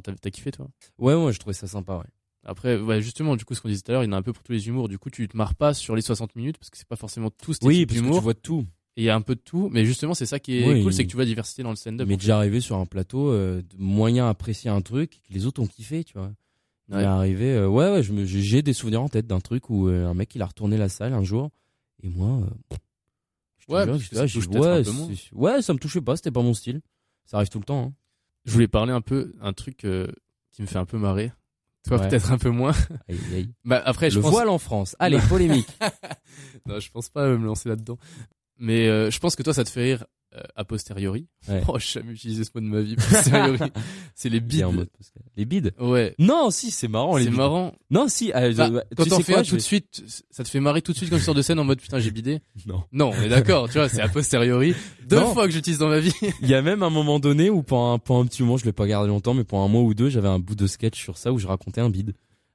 t'as t'as kiffé, toi? Ouais, moi, je trouvais ça sympa, ouais. Après, ouais, justement, du coup, ce qu'on disait tout à l'heure, il y en a un peu pour tous les humours. Du coup, tu te marres pas sur les 60 minutes parce que c'est pas forcément tout ce Oui, parce que tu vois tout. Et il y a un peu de tout. Mais justement, c'est ça qui est Oui. cool, c'est que tu vois diversité dans le stand-up. Mais déjà arrivé sur un plateau, euh, de moyen apprécier un truc, que les autres ont kiffé, tu vois. Il est arrivé, euh, ouais, ouais, j'ai des souvenirs en tête d'un truc où euh, un mec il a retourné la salle un jour et moi, euh, Ouais, parce que ça touche un ouais, peu moins. c'est- ouais, ça me touchait pas, c'était pas mon style. Ça arrive tout le temps. Hein. Je voulais parler un peu un truc euh, qui me fait un peu marrer. Toi Ouais. peut-être un peu moins. Aïe, aïe, aïe. Bah après je Le pense voile en France. Allez, polémique. non, je pense pas me lancer là-dedans. Mais euh, je pense que toi ça te fait rire euh, a posteriori. Ouais. Oh, j'ai jamais utilisé ce mot de ma vie. posteriori. c'est les bides. Les bides. Ouais. Non, si, c'est marrant. c'est marrant. Non, si. euh, Bah, quand t'en fais un tout de suite, ça te fait marrer tout de suite quand tu sors de scène en mode putain j'ai bidé. Non. Non, on est d'accord, tu vois, c'est a posteriori. Deux Non. fois que j'utilise dans ma vie. Il y a même un moment donné où pendant un, pendant un petit moment, je l'ai pas gardé longtemps, mais pendant un mois ou deux, j'avais un bout de sketch sur ça où je racontais un bide.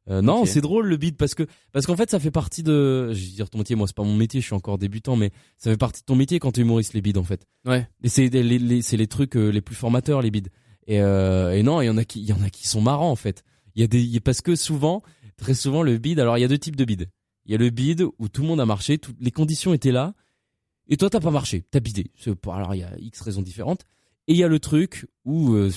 Euh, non, c'est drôle le bide parce que parce qu'en fait ça fait partie de, je vais dire ton métier, moi c'est pas mon métier, je suis encore débutant, mais ça fait partie de ton métier quand t'es humoriste les bides en fait. Ouais. Et c'est les, les- c'est les trucs euh, les plus formateurs les bides. Et, euh, et non, il y en a qui il y en a qui sont marrants en fait. Il y a des il y a- parce que souvent, très souvent le bide, alors il y a deux types de bides. Il y a le bide où tout le monde a marché, toutes les conditions étaient là, et toi t'as pas marché, t'as bidé. Alors il y a X raisons différentes. Et il y a le truc où euh,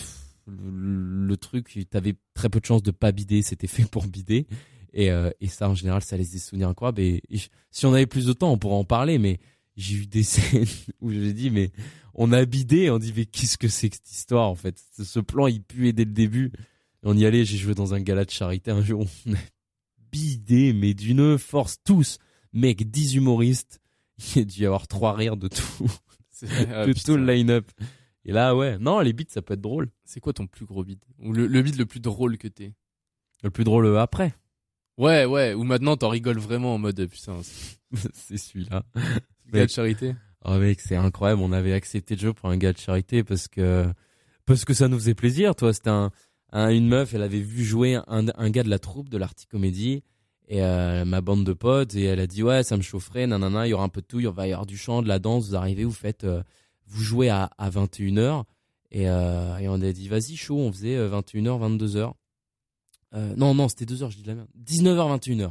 le, le truc, t'avais très peu de chances de pas bider, c'était fait pour bider. Et, euh, et ça, en général, ça laisse des souvenirs incroyables. Et, et je- si on avait plus de temps, on pourrait en parler. Mais j'ai eu des scènes où j'ai dit, mais on a bidé. On dit, mais qu'est-ce que c'est que cette histoire en fait? Ce ce plan, il puait dès le début. Et on y allait. J'ai joué dans un gala de charité un jour. On a bidé, mais d'une force tous. Mec, 10 humoristes. Il y a dû y avoir trois rires de tout, C'est ah, de putain. tout le line-up. Et là, ouais, non, les beats, ça peut être drôle. C'est quoi ton plus gros bide Ou le, le le plus drôle que t'es Le plus drôle euh, après, Ouais, ouais, ou maintenant t'en rigoles vraiment en mode putain, c'est c'est celui-là. le gars de charité. Oh mec, c'est incroyable. On avait accepté le jeu pour un gars de charité parce que parce que ça nous faisait plaisir. Toi, c'était un, un- une meuf. Elle avait vu jouer un, un gars de la troupe de l'Arty Comédie et euh, ma bande de potes et elle a dit ouais, ça me chaufferait. Nanana, il y aura un peu de tout. Il va y avoir du chant, de la danse. Vous arrivez, vous faites, euh, vous jouez à, à 21 h et, euh, et on a dit vas-y chaud. On faisait euh, 21h, 22h. Euh, non non, c'était 2 h Je dis de la merde. 19h, 21h.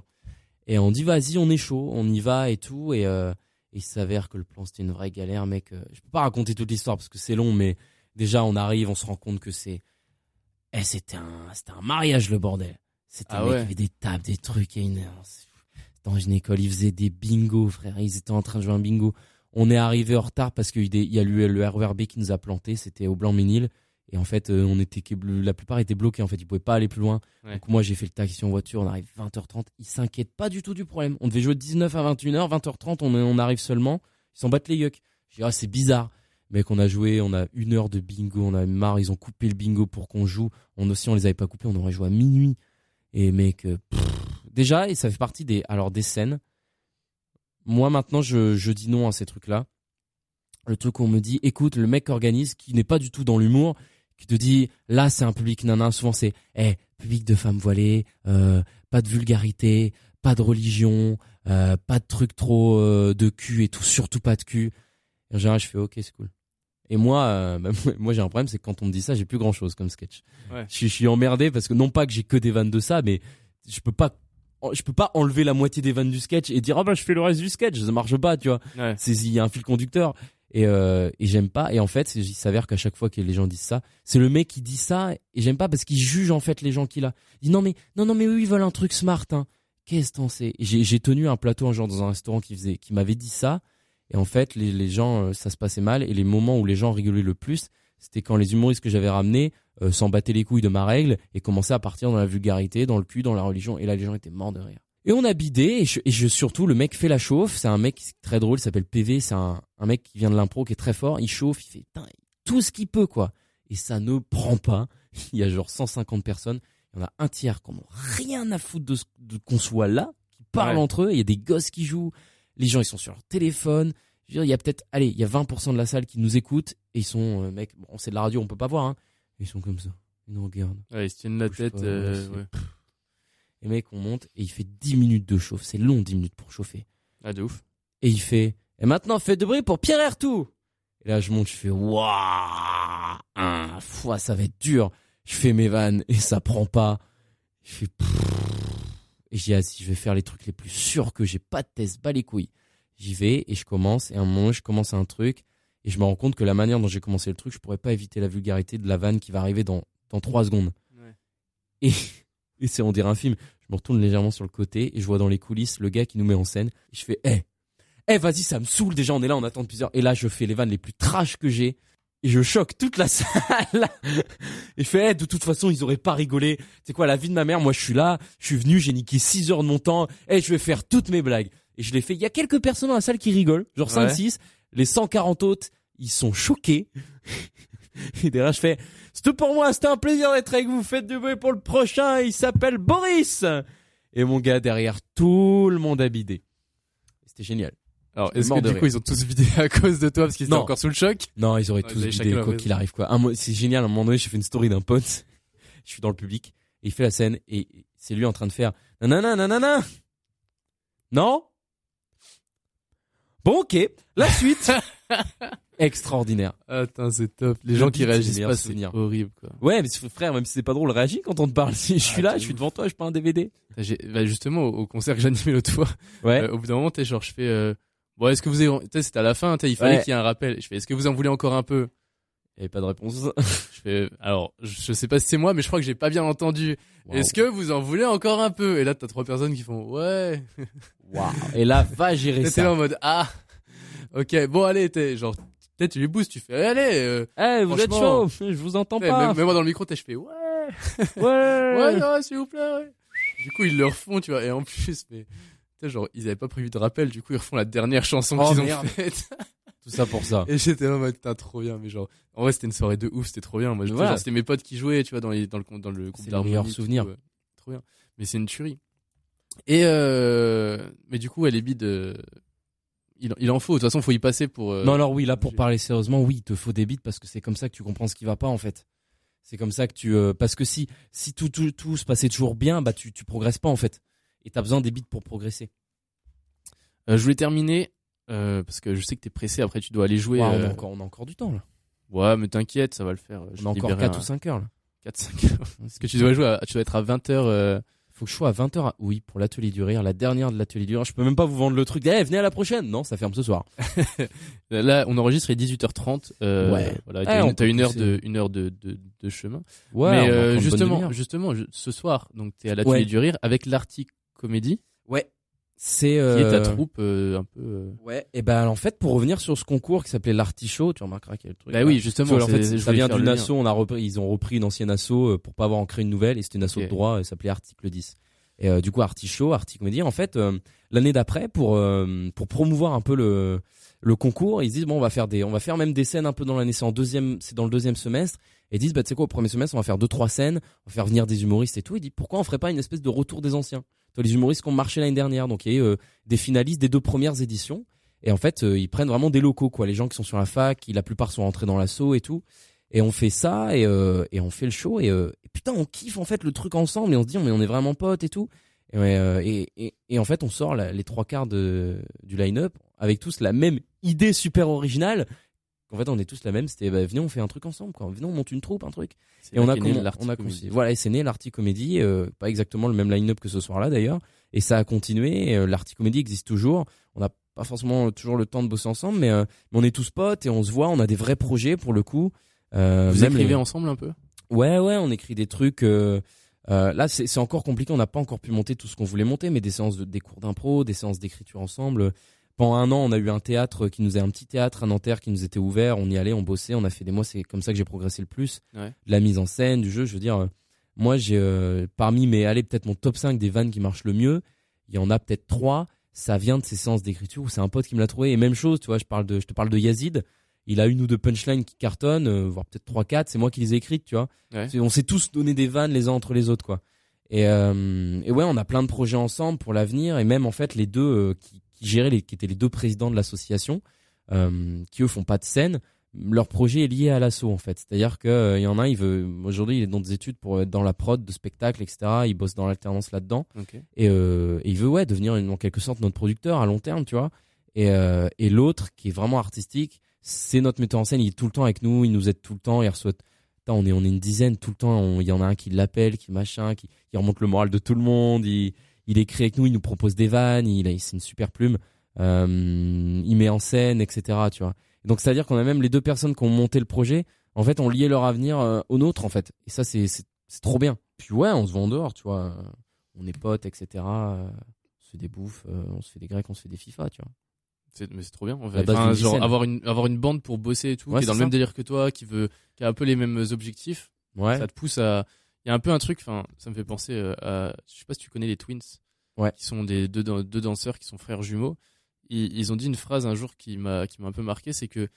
Et on dit vas-y, on est chaud, on y va et tout et euh, il s'avère que le plan c'était une vraie galère, mec. Euh, Je peux pas raconter toute l'histoire parce que c'est long, mais déjà on arrive, on se rend compte que c'est, eh c'était un, c'était un mariage le bordel. C'était Ah mec, il y avait des tables, des trucs, et une, dans une école ils faisaient des bingos, frère. Ils étaient en train de jouer un bingo. On est arrivé en retard parce qu'il y a a le, RERB qui nous a planté. C'était au Blanc-Ménil. Et en fait, euh, on était, la plupart étaient bloqués. En fait, ils pouvaient pas aller plus loin. Ouais. Donc moi, j'ai fait le taxi en voiture. On arrive 20h30. Ils s'inquiètent pas du tout du problème. On devait jouer de 19 à 21h. 20h30, on, on arrive seulement. Ils s'en battent les yucks. Je dis, ah, c'est bizarre. Mec, on a joué, on a une heure de bingo, on a marre, ils ont coupé le bingo pour qu'on joue. On aussi, on les avait pas coupés, on aurait joué à minuit. Et mec, euh, pff, déjà, et ça fait partie des, alors des scènes. Moi, maintenant, je, je dis non à ces trucs-là. Le truc où on me dit, écoute, le mec organise, qui n'est pas du tout dans l'humour, qui te dit, là, c'est un public nana, souvent c'est, eh, public de femmes voilées, euh, pas de vulgarité, pas de religion, euh, pas de trucs trop euh, de cul et tout, surtout pas de cul. Et en général, je fais, ok, c'est cool. Et moi, euh, bah, moi j'ai un problème, c'est que quand on me dit ça, j'ai plus grand chose comme sketch. Ouais. Je, suis- je suis emmerdé parce que non pas que j'ai que des vannes de ça, mais je peux pas, je peux pas enlever la moitié des vannes du sketch et dire ah bah je fais le reste du sketch, ça marche pas, tu vois. Ouais. C'est il y a un fil conducteur et euh, et j'aime pas. Et en fait, il s'avère qu'à chaque fois que les gens disent ça, c'est le mec qui dit ça et j'aime pas parce qu'il juge en fait les gens qu'il a. Il dit non mais non non mais eux ils veulent un truc smart. Hein. Qu'est-ce Et J'ai j'ai tenu un plateau un jour dans un restaurant qui faisait qui m'avait dit ça et en fait les les gens euh, ça se passait mal et les moments où les gens rigolaient le plus c'était quand les humoristes que j'avais ramenés euh, s'en battaient les couilles de ma règle et commençaient à partir dans la vulgarité, dans le cul, dans la religion. Et là, les gens étaient morts de rire. Et on a bidé, et, je, et je- surtout, le mec fait la chauffe. C'est un mec très drôle, il s'appelle PV. C'est un, un mec qui vient de l'impro, qui est très fort. Il chauffe, il fait tout ce qu'il peut, quoi. Et ça ne prend pas. Il y a genre 150 personnes. Il y en a un tiers qui n'ont rien à foutre de, de qu'on soit là, qui parlent Ouais. entre eux. Il y a des gosses qui jouent. Les gens, ils sont sur leur téléphone. Je veux dire, il y a peut-être, allez, il y a 20% de la salle qui nous écoute. Et ils sont, euh, mec, bon, c'est de la radio, on peut pas voir, hein. Ils sont comme ça. Ils nous regardent. Ouais, ils se tiennent la tête. pas, euh, ouais. Et mec, on monte et il fait 10 minutes de chauffe. C'est long, 10 minutes pour chauffer. Ah, de ouf. Et il fait, et maintenant, faites de bruit pour Pierre Ertou. Et là, je monte, je fais, waouh, un fois, ça va être dur. Je fais mes vannes et ça prend pas. Je fais, et j'ai dit, si je vais faire les trucs les plus sûrs que j'ai pas de test, bas les couilles. J'y vais et je commence. Et à un moment, je commence un truc et je me rends compte que la manière dont j'ai commencé le truc, je pourrais pas éviter la vulgarité de la vanne qui va arriver dans, dans 3 secondes. Ouais. Et, et c'est, on dirait un film. Je me retourne légèrement sur le côté et je vois dans les coulisses le gars qui nous met en scène. Et je fais, eh, eh, vas-y, ça me saoule déjà. On est là, on attend plusieurs. Et là, je fais les vannes les plus trash que j'ai. et je choque toute la salle. Et je fais, eh, de toute façon, ils auraient pas rigolé. C'est quoi, la vie de ma mère, moi je suis là, je suis venu, j'ai niqué 6 heures de mon temps, et je vais faire toutes mes blagues. Et je l'ai fait. Il y a quelques personnes dans la salle qui rigolent, genre 5, Ouais. 6. Les 140 autres, ils sont choqués. Et derrière, je fais, c'était pour moi, c'était un plaisir d'être avec vous, faites du bruit pour le prochain, il s'appelle Boris. Et mon gars, derrière, tout le monde a bidé. C'était génial. Alors, est-ce que du rire. coup, ils ont tous vidé à cause de toi parce qu'ils étaient encore sous le choc Non, ils auraient Ouais, tous vidé quoi qu'il arrive quoi. Un mo- c'est génial. À un moment donné, j'ai fait une story d'un pote. Je suis dans le public et il fait la scène et c'est lui en train de faire nanana nanana. Non? Bon ok. La suite. Extraordinaire. Attends, c'est top. Les Le gens qui réagissent pas, c'est horrible, quoi. Ouais, mais frère, même si c'est pas drôle, réagis quand on te parle. Si je suis Ah, là, je suis devant toi, je pas un DVD. J'ai- bah, justement, au concert que j'animais l'autre fois, Ouais. euh, au bout d'un moment, t'es genre, je fais, euh, bon, est-ce que vous avez, tu sais, c'était à la fin, t'sais, il fallait Ouais. qu'il y ait un rappel. Je fais, est-ce que vous en voulez encore un peu? Il y avait pas de réponse. Je fais, alors, je je sais pas si c'est moi, mais je crois que j'ai pas bien entendu. Est-ce que vous en voulez encore un peu? Et là, t'as trois personnes qui font, ouais. Waouh. Et là, va gérer T'es là ça. en mode, ah. Ok, bon, allez, t'es, genre, peut-être tu les boostes, tu fais, allez, euh, Eh, vous êtes chaud. Je vous entends t'sais, pas. même, même moi dans le micro, t'es, je fais, ouais. Ouais. Ouais, non, s'il vous plaît, ouais. Du coup, ils le refont, tu vois, et en plus, mais, tu sais, genre, ils avaient pas prévu de rappel, du coup, ils refont la dernière chanson Oh, qu'ils ont faite. Tout ça pour ça. Et j'étais là en mode, putain, trop bien, mais genre, en vrai, c'était une soirée de ouf, c'était trop bien. Moi, je- Voilà. genre, c'était mes potes qui jouaient, tu vois, dans, les, dans le, dans le groupe C'est meilleurs tout, souvenirs. euh, trop bien. Mais c'est une tuerie. Et, euh, mais du coup, elle est bide, euh, il, il en faut, de toute façon, faut y passer pour, euh, Non, alors oui, là pour parler sérieusement, oui, il te faut des bits parce que c'est comme ça que tu comprends ce qui va pas en fait. C'est comme ça que tu euh, parce que si si tout tout tout se passait toujours bien, bah tu tu progresses pas en fait. Et t'as besoin des bits pour progresser. Euh, je voulais terminer, parce que je sais que t'es pressé, après tu dois aller jouer. On, a encore on a encore du temps là. Ouais, mais t'inquiète, ça va le faire. On a encore 4 ou 5 heures là. 4, 5 heures. Parce que tu dois jouer à, tu dois être à 20 heures, Faut que je sois à 20h oui, pour l'atelier du rire, la dernière de l'atelier du rire. Je peux même pas vous vendre le truc. Eh, venez à la prochaine. Non, ça ferme ce soir. Là, on enregistre il est 18h30. Euh, Ouais. Voilà, Eh, t'as une, heure de, une heure de, de, de chemin. Ouais, Mais euh, justement, justement, je- ce soir, donc t'es à l'atelier Ouais. du rire avec l'Arctic Comédie, Ouais. C'est qui euh... est ta troupe euh, un peu. euh, Ouais, et ben en fait pour revenir sur ce concours qui s'appelait l'artichaut, tu remarqueras le truc. Bah là. oui, justement. En fait, ça vient d'une asso, on a repris, ils ont repris une ancienne asso euh, pour pas avoir en créé une nouvelle, et c'était une asso Ok. de droit, elle s'appelait Article 10. Et euh, du coup, Artichaut, Articomédie, en fait, euh, l'année d'après, pour euh, pour promouvoir un peu le le concours, ils se disent bon, on va faire des, on va faire même des scènes un peu dans l'année, c'est en deuxième, c'est dans le deuxième semestre, et ils disent bah tu sais quoi, au premier semestre, on va faire deux trois scènes, on va faire venir des humoristes et tout. Ils disent pourquoi on ferait pas une espèce de retour des anciens, les humoristes qui ont marché l'année dernière, donc il y a eu euh, des finalistes des deux premières éditions. Et en fait, euh, ils prennent vraiment des locaux, quoi. Les gens qui sont sur la fac, qui la plupart sont rentrés dans l'assaut et tout. Et on fait ça et, euh, et on fait le show et, putain, on kiffe en fait le truc ensemble et on se dit mais on est vraiment potes et tout. Et, et, en fait, on sort les trois quarts de, du line-up avec tous la même idée super originale. En fait, on est tous la même. C'était bah, venez, on fait un truc ensemble, quoi. Venez, on monte une troupe, un truc. Et on a, on a. Voilà, et c'est né l'Arty Comédie, euh, pas exactement le même line-up que ce soir-là d'ailleurs. Et ça a continué. Euh, L'Arty Comédie existe toujours. On n'a pas forcément toujours le temps de bosser ensemble, mais, euh, mais on est tous potes et on se voit. On a des vrais projets pour le coup. Euh, Vous écrivez les- ensemble un peu? Ouais, ouais, on écrit des trucs. euh, là, c'est c'est encore compliqué. On n'a pas encore pu monter tout ce qu'on voulait monter, mais des séances de des cours d'impro, des séances d'écriture ensemble. Pendant un an, on a eu un théâtre qui nous est un petit théâtre à Nanterre qui nous était ouvert. On y allait, on bossait, on a fait des mois. C'est comme ça que j'ai progressé le plus. Ouais. De la mise en scène, du jeu. Je veux dire, euh, moi, j'ai euh, parmi mes, allez, peut-être mon top 5 des vannes qui marchent le mieux. Il y en a peut-être trois. Ça vient de ces séances d'écriture où c'est un pote qui me l'a trouvé. Et même chose, tu vois, je parle de, je te parle de Yazid. Il a une ou deux punchlines qui cartonnent, euh, voire peut-être trois, quatre. C'est moi qui les ai écrites, tu vois. Ouais. On s'est tous donné des vannes les uns entre les autres, quoi. Et, euh, et ouais, on a plein de projets ensemble pour l'avenir. Et même en fait, les deux euh, qui, qui géraient, les, qui étaient les deux présidents de l'association, euh, qui eux font pas de scène, leur projet est lié à l'asso en fait. C'est-à-dire que euh, il y en a un, il veut aujourd'hui, il est dans des études pour être dans la prod de spectacle, etc. Il bosse dans l'alternance là-dedans. Et, euh, et il veut ouais devenir en quelque sorte notre producteur à long terme, tu vois. Et, euh, et l'autre qui est vraiment artistique, c'est notre metteur en scène. Il est tout le temps avec nous, il nous aide tout le temps. Il reçoit. On est on est une dizaine tout le temps. Il y en a un qui l'appelle, qui machin, qui, qui remonte le moral de tout le monde. Il, il écrit avec nous, il nous propose des vannes. Il a c'est une super plume. Euh, il met en scène, etc. Tu vois. Donc c'est à dire qu'on a même les deux personnes qui ont monté le projet. En fait, on liait leur avenir euh, au nôtre en fait. Et ça c'est trop bien. Puis ouais, on se voit en dehors, tu vois. On est potes, etc. Euh, On se fait des bouffes, euh, on se fait des grecs, on se fait des FIFA, tu vois. Mais c'est trop bien. En fait. Enfin, genre scène. avoir une avoir une bande pour bosser et tout, Ouais, qui est dans le même délire que toi, qui veut, qui a un peu les mêmes objectifs. Ouais. Ça te pousse à. Il y a un peu un truc. Enfin, ça me fait penser euh, à. Je sais pas si tu connais les Twins. Ouais. Qui sont des deux, deux danseurs qui sont frères jumeaux. Ils, ils ont dit une phrase un jour qui m'a qui m'a un peu marqué, c'est que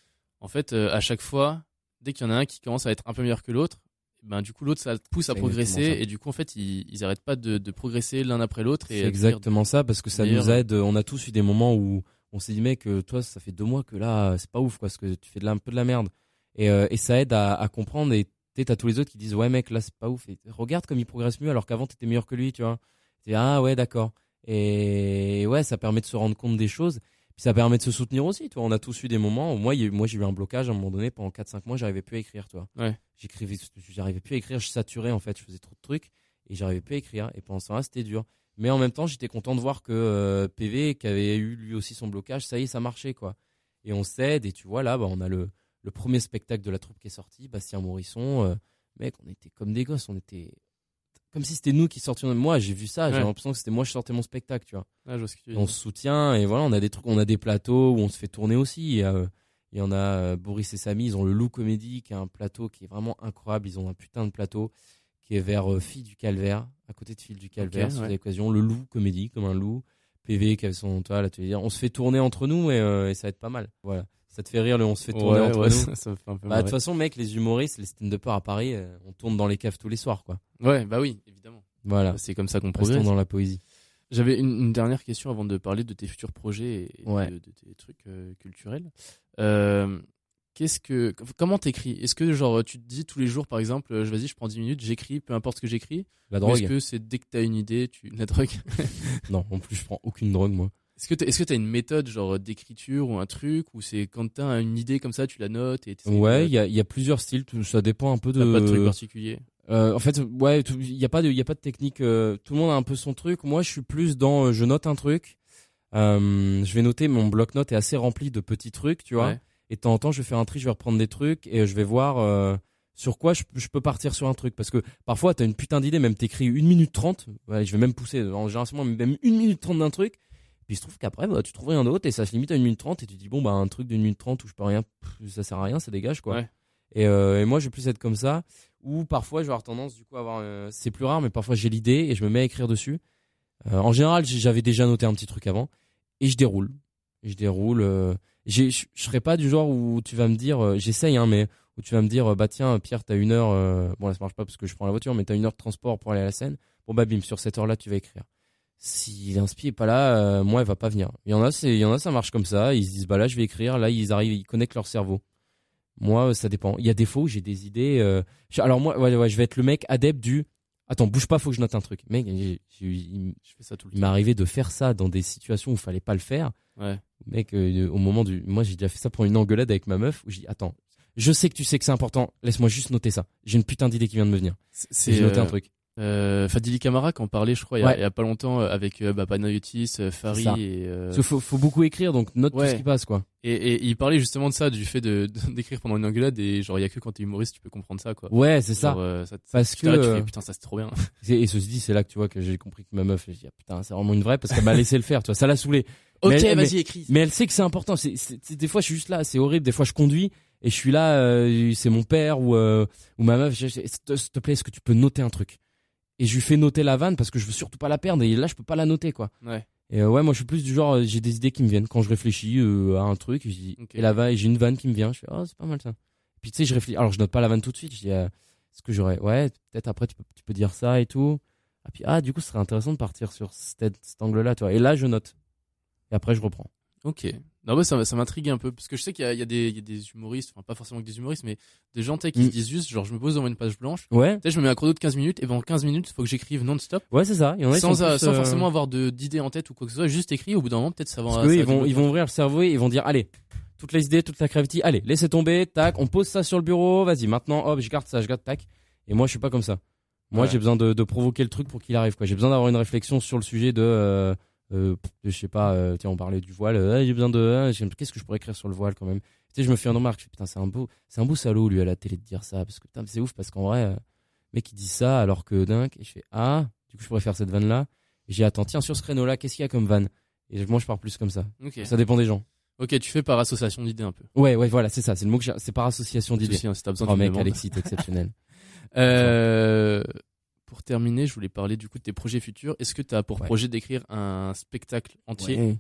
en fait euh, à chaque fois, dès qu'il y en a un qui commence à être un peu meilleur que l'autre, ben du coup l'autre ça pousse à progresser et du coup en fait ils ils arrêtent pas de, de progresser l'un après l'autre et C'est exactement ça parce que ça meilleur. nous aide. On a tous eu des moments où on s'est dit mec, euh, toi ça fait deux mois que là c'est pas ouf quoi, parce que tu fais de la, un peu de la merde. Et, euh, et ça aide à, à comprendre. Et tu t'as tous les autres qui disent ouais mec là c'est pas ouf. Et regarde comme il progresse mieux alors qu'avant t'étais meilleur que lui, tu vois. Dis ah ouais d'accord. Et ouais ça permet de se rendre compte des choses. Puis ça permet de se soutenir aussi. Tu vois. On a tous eu des moments où moi eu- moi j'ai eu un blocage à un moment donné pendant 4-5 mois j'arrivais plus à écrire, tu vois. Ouais. J'écrivais, j'arrivais plus à écrire, je saturais en fait, je faisais trop de trucs et j'arrivais plus à écrire. Et pendant temps-là, c'était dur. Mais en même temps, j'étais content de voir que euh, PV, qui avait eu lui aussi son blocage, ça y est, ça marchait quoi. Et on s'aide. Et tu vois là, bah, on a le, le premier spectacle de la troupe qui est sorti, Bastien Morisson. euh, mec, on était comme des gosses, on était comme si c'était nous qui sortions. Moi, j'ai vu ça, j'ai Ouais. l'impression que c'était moi je sortais mon spectacle, tu vois. Ah, je tu on se soutient et voilà, on a des trucs, on a des plateaux où on se fait tourner aussi. Et, euh, il y en a euh, Boris et Samy, ils ont le Loup Comédie qui est un plateau qui est vraiment incroyable. Ils ont un putain de plateau qui est vers euh, Fille du Calvaire, à côté de Fille du Calvaire, Ok, si ouais. l'occasion. Le Loup Comédie, comme un loup. PV qui avait son toit, là, tu veux dire. On se fait tourner entre nous et, euh, et ça va être pas mal. Voilà. Ça te fait rire le on se fait tourner Ouais, entre ouais, nous. ça, ça Bah, de toute façon, mec, les humoristes, les stand-uppers à Paris, euh, on tourne dans les caves tous les soirs, quoi. Ouais, bah oui, évidemment. Voilà. C'est comme ça qu'on Restons progresse. dans la poésie. J'avais une, une dernière question avant de parler de tes futurs projets et Ouais. de, de tes trucs euh, culturels. Euh, Qu'est-ce que, comment t'écris? Est-ce que genre tu te dis tous les jours, par exemple, euh, vas-y, je prends 10 minutes, j'écris, peu importe ce que j'écris? La drogue. est-ce que c'est dès que t'as une idée, tu la drogue? Non, en plus, je prends aucune drogue, moi. Est-ce que est-ce que t'as une méthode genre d'écriture ou un truc ou c'est quand t'as une idée comme ça, tu la notes et Ouais, il y a, il y a plusieurs styles, tout- ça dépend un peu de. pas de truc particulier? Euh, en fait, ouais, il y a pas de, il y a pas de technique. euh, tout le monde a un peu son truc. Moi, je suis plus dans, euh, je note un truc. Je vais noter, mon bloc-notes est assez rempli de petits trucs, tu vois. Ouais. Et de temps en temps, je vais faire un tri, je vais reprendre des trucs et je vais voir sur quoi je, je peux partir sur un truc. Parce que parfois, t'as une putain d'idée, même t'écris une minute trente. Ouais, je vais même pousser, en général, même une minute trente d'un truc. Puis il se trouve qu'après, bah, tu trouves rien d'autre et ça se limite à une minute trente et tu dis, bon, bah, un truc d'une minute trente où je peux rien, pff, ça sert à rien, ça dégage, quoi. Ouais. Et, euh, et moi, je vais plus être comme ça. Ou parfois, je vais avoir tendance, du coup, à avoir. euh, c'est plus rare, mais parfois, j'ai l'idée et je me mets à écrire dessus. Euh, en général, j'avais déjà noté un petit truc avant et je déroule. Je déroule. je serais pas du genre où tu vas me dire, j'essaye, hein, mais où tu vas me dire, bah tiens, Pierre, t'as une heure. bon, là, ça marche pas parce que je prends la voiture, mais t'as une heure de transport pour aller à la scène. Bon, bah bim, sur cette heure-là, tu vas écrire. Si l'inspi est pas là, euh, moi, elle va pas venir. Il y en a, c'est, il y en a, ça marche comme ça. Ils se disent, bah là, je vais écrire. Là, ils arrivent, ils connectent leur cerveau. Moi, euh, ça dépend. Il y a des fois où j'ai des idées. euh, Alors moi, ouais, ouais, je vais être le mec adepte du. Attends, bouge pas, faut que je note un truc. Mec, j'ai- j'ai il, Je fais ça tout le il temps. m'est arrivé de faire ça dans des situations où il fallait pas le faire. Ouais. Mec, euh, au moment du, moi, j'ai déjà fait ça pour une engueulade avec ma meuf où je dis, attends, je sais que tu sais que c'est important. Laisse-moi juste noter ça. J'ai une putain d'idée qui vient de me venir. C'est, j'ai noté un truc. Euh, Fadili Camara qui en parlait, je crois, il y a, Ouais. il y a pas longtemps euh, avec euh, bah, Panayotis, euh, Fari et, euh, qu'il faut, faut beaucoup écrire, donc note tout ce qui passe, quoi. et, et il parlait justement de ça, du fait de d'écrire pendant une engueulade et genre il y a que quand t'es humoriste tu peux comprendre ça quoi. Ouais, c'est ça. Euh, ça, Parce t'es là, que, tu fais, putain ça c'est trop bien. Et, ceci dit, c'est là que tu vois que j'ai compris que ma meuf, je dis, ah, putain, c'est vraiment une vraie parce qu'elle m'a laissé le faire, tu vois, ça l'a saoulé. ok vas-y écris. Mais elle sait que c'est important. C'est, des fois, je suis juste là, c'est horrible. Des fois, je conduis et je suis là, euh, c'est mon père ou, ou ma meuf. s'il te plaît, est-ce que tu peux noter un truc? Et je lui fais noter la vanne parce que je veux surtout pas la perdre. Et là, je peux pas la noter, quoi. Ouais. Et euh, ouais, moi, je suis plus du genre, euh, j'ai des idées qui me viennent quand je réfléchis euh, à un truc. Je dis, et la vanne, j'ai une vanne qui me vient. Je fais, oh, c'est pas mal ça. Puis tu sais, je réfléchis. Alors, je note pas la vanne tout de suite. Je dis, euh, est-ce que j'aurais, ouais, peut-être après, tu peux, tu peux dire ça et tout. Ah, puis, ah, du coup, ce serait intéressant de partir sur cet, cet angle-là, tu vois. Et là, je note. Et après, je reprends. Ok. Non bah ça, ça m'intrigue un peu parce que je sais qu'il y, a- il y, des- il y a des humoristes, enfin pas forcément que des humoristes, mais des gens qui Mm. se disent juste genre je me pose devant une page blanche, Ouais, je me mets un chrono de 15 minutes et pendant 15 minutes faut que j'écrive non-stop ouais, c'est ça. Il y en a sans, plus, sans euh, forcément avoir d'idées en tête ou quoi que ce soit, juste écrit au bout d'un moment peut-être ça va. Parce va ils vont, ils vont ouvrir le cerveau et ils vont dire, allez, toutes les idées, toute la gravity, allez, laissez tomber, tac, on pose ça sur le bureau, vas-y, maintenant, hop, je garde ça, je garde, tac. Et moi, je suis pas comme ça. Moi, Ouais. j'ai besoin de, de provoquer le truc pour qu'il arrive, quoi. J'ai besoin d'avoir une réflexion sur le sujet de, euh, euh, je sais pas, euh, tiens, on parlait du voile, euh, j'ai besoin de, j'ai- qu'est-ce que je pourrais écrire sur le voile quand même. Tu sais, je me fais une remarque, je fais, putain, c'est un beau, c'est un beau salaud, lui, à la télé de dire ça, parce que, putain, c'est ouf, parce qu'en vrai, euh, mec, il dit ça alors que dingue, et je fais, ah, du coup, je pourrais faire cette vanne-là. Et j'ai, attends, tiens, sur ce créneau-là, qu'est-ce qu'il y a comme vanne? Et moi, je pars plus comme ça. Ça dépend des gens. Ok, tu fais par association d'idées un peu. Ouais, ouais, voilà, c'est ça. C'est le mot que j'ai. C'est par association d'idées. Hein, si t'as besoin Oh mec. Alexis, t'es exceptionnel. Euh, pour terminer, je voulais parler du coup de tes projets futurs. Est-ce que tu as pour Ouais. projet d'écrire un spectacle entier Ouais.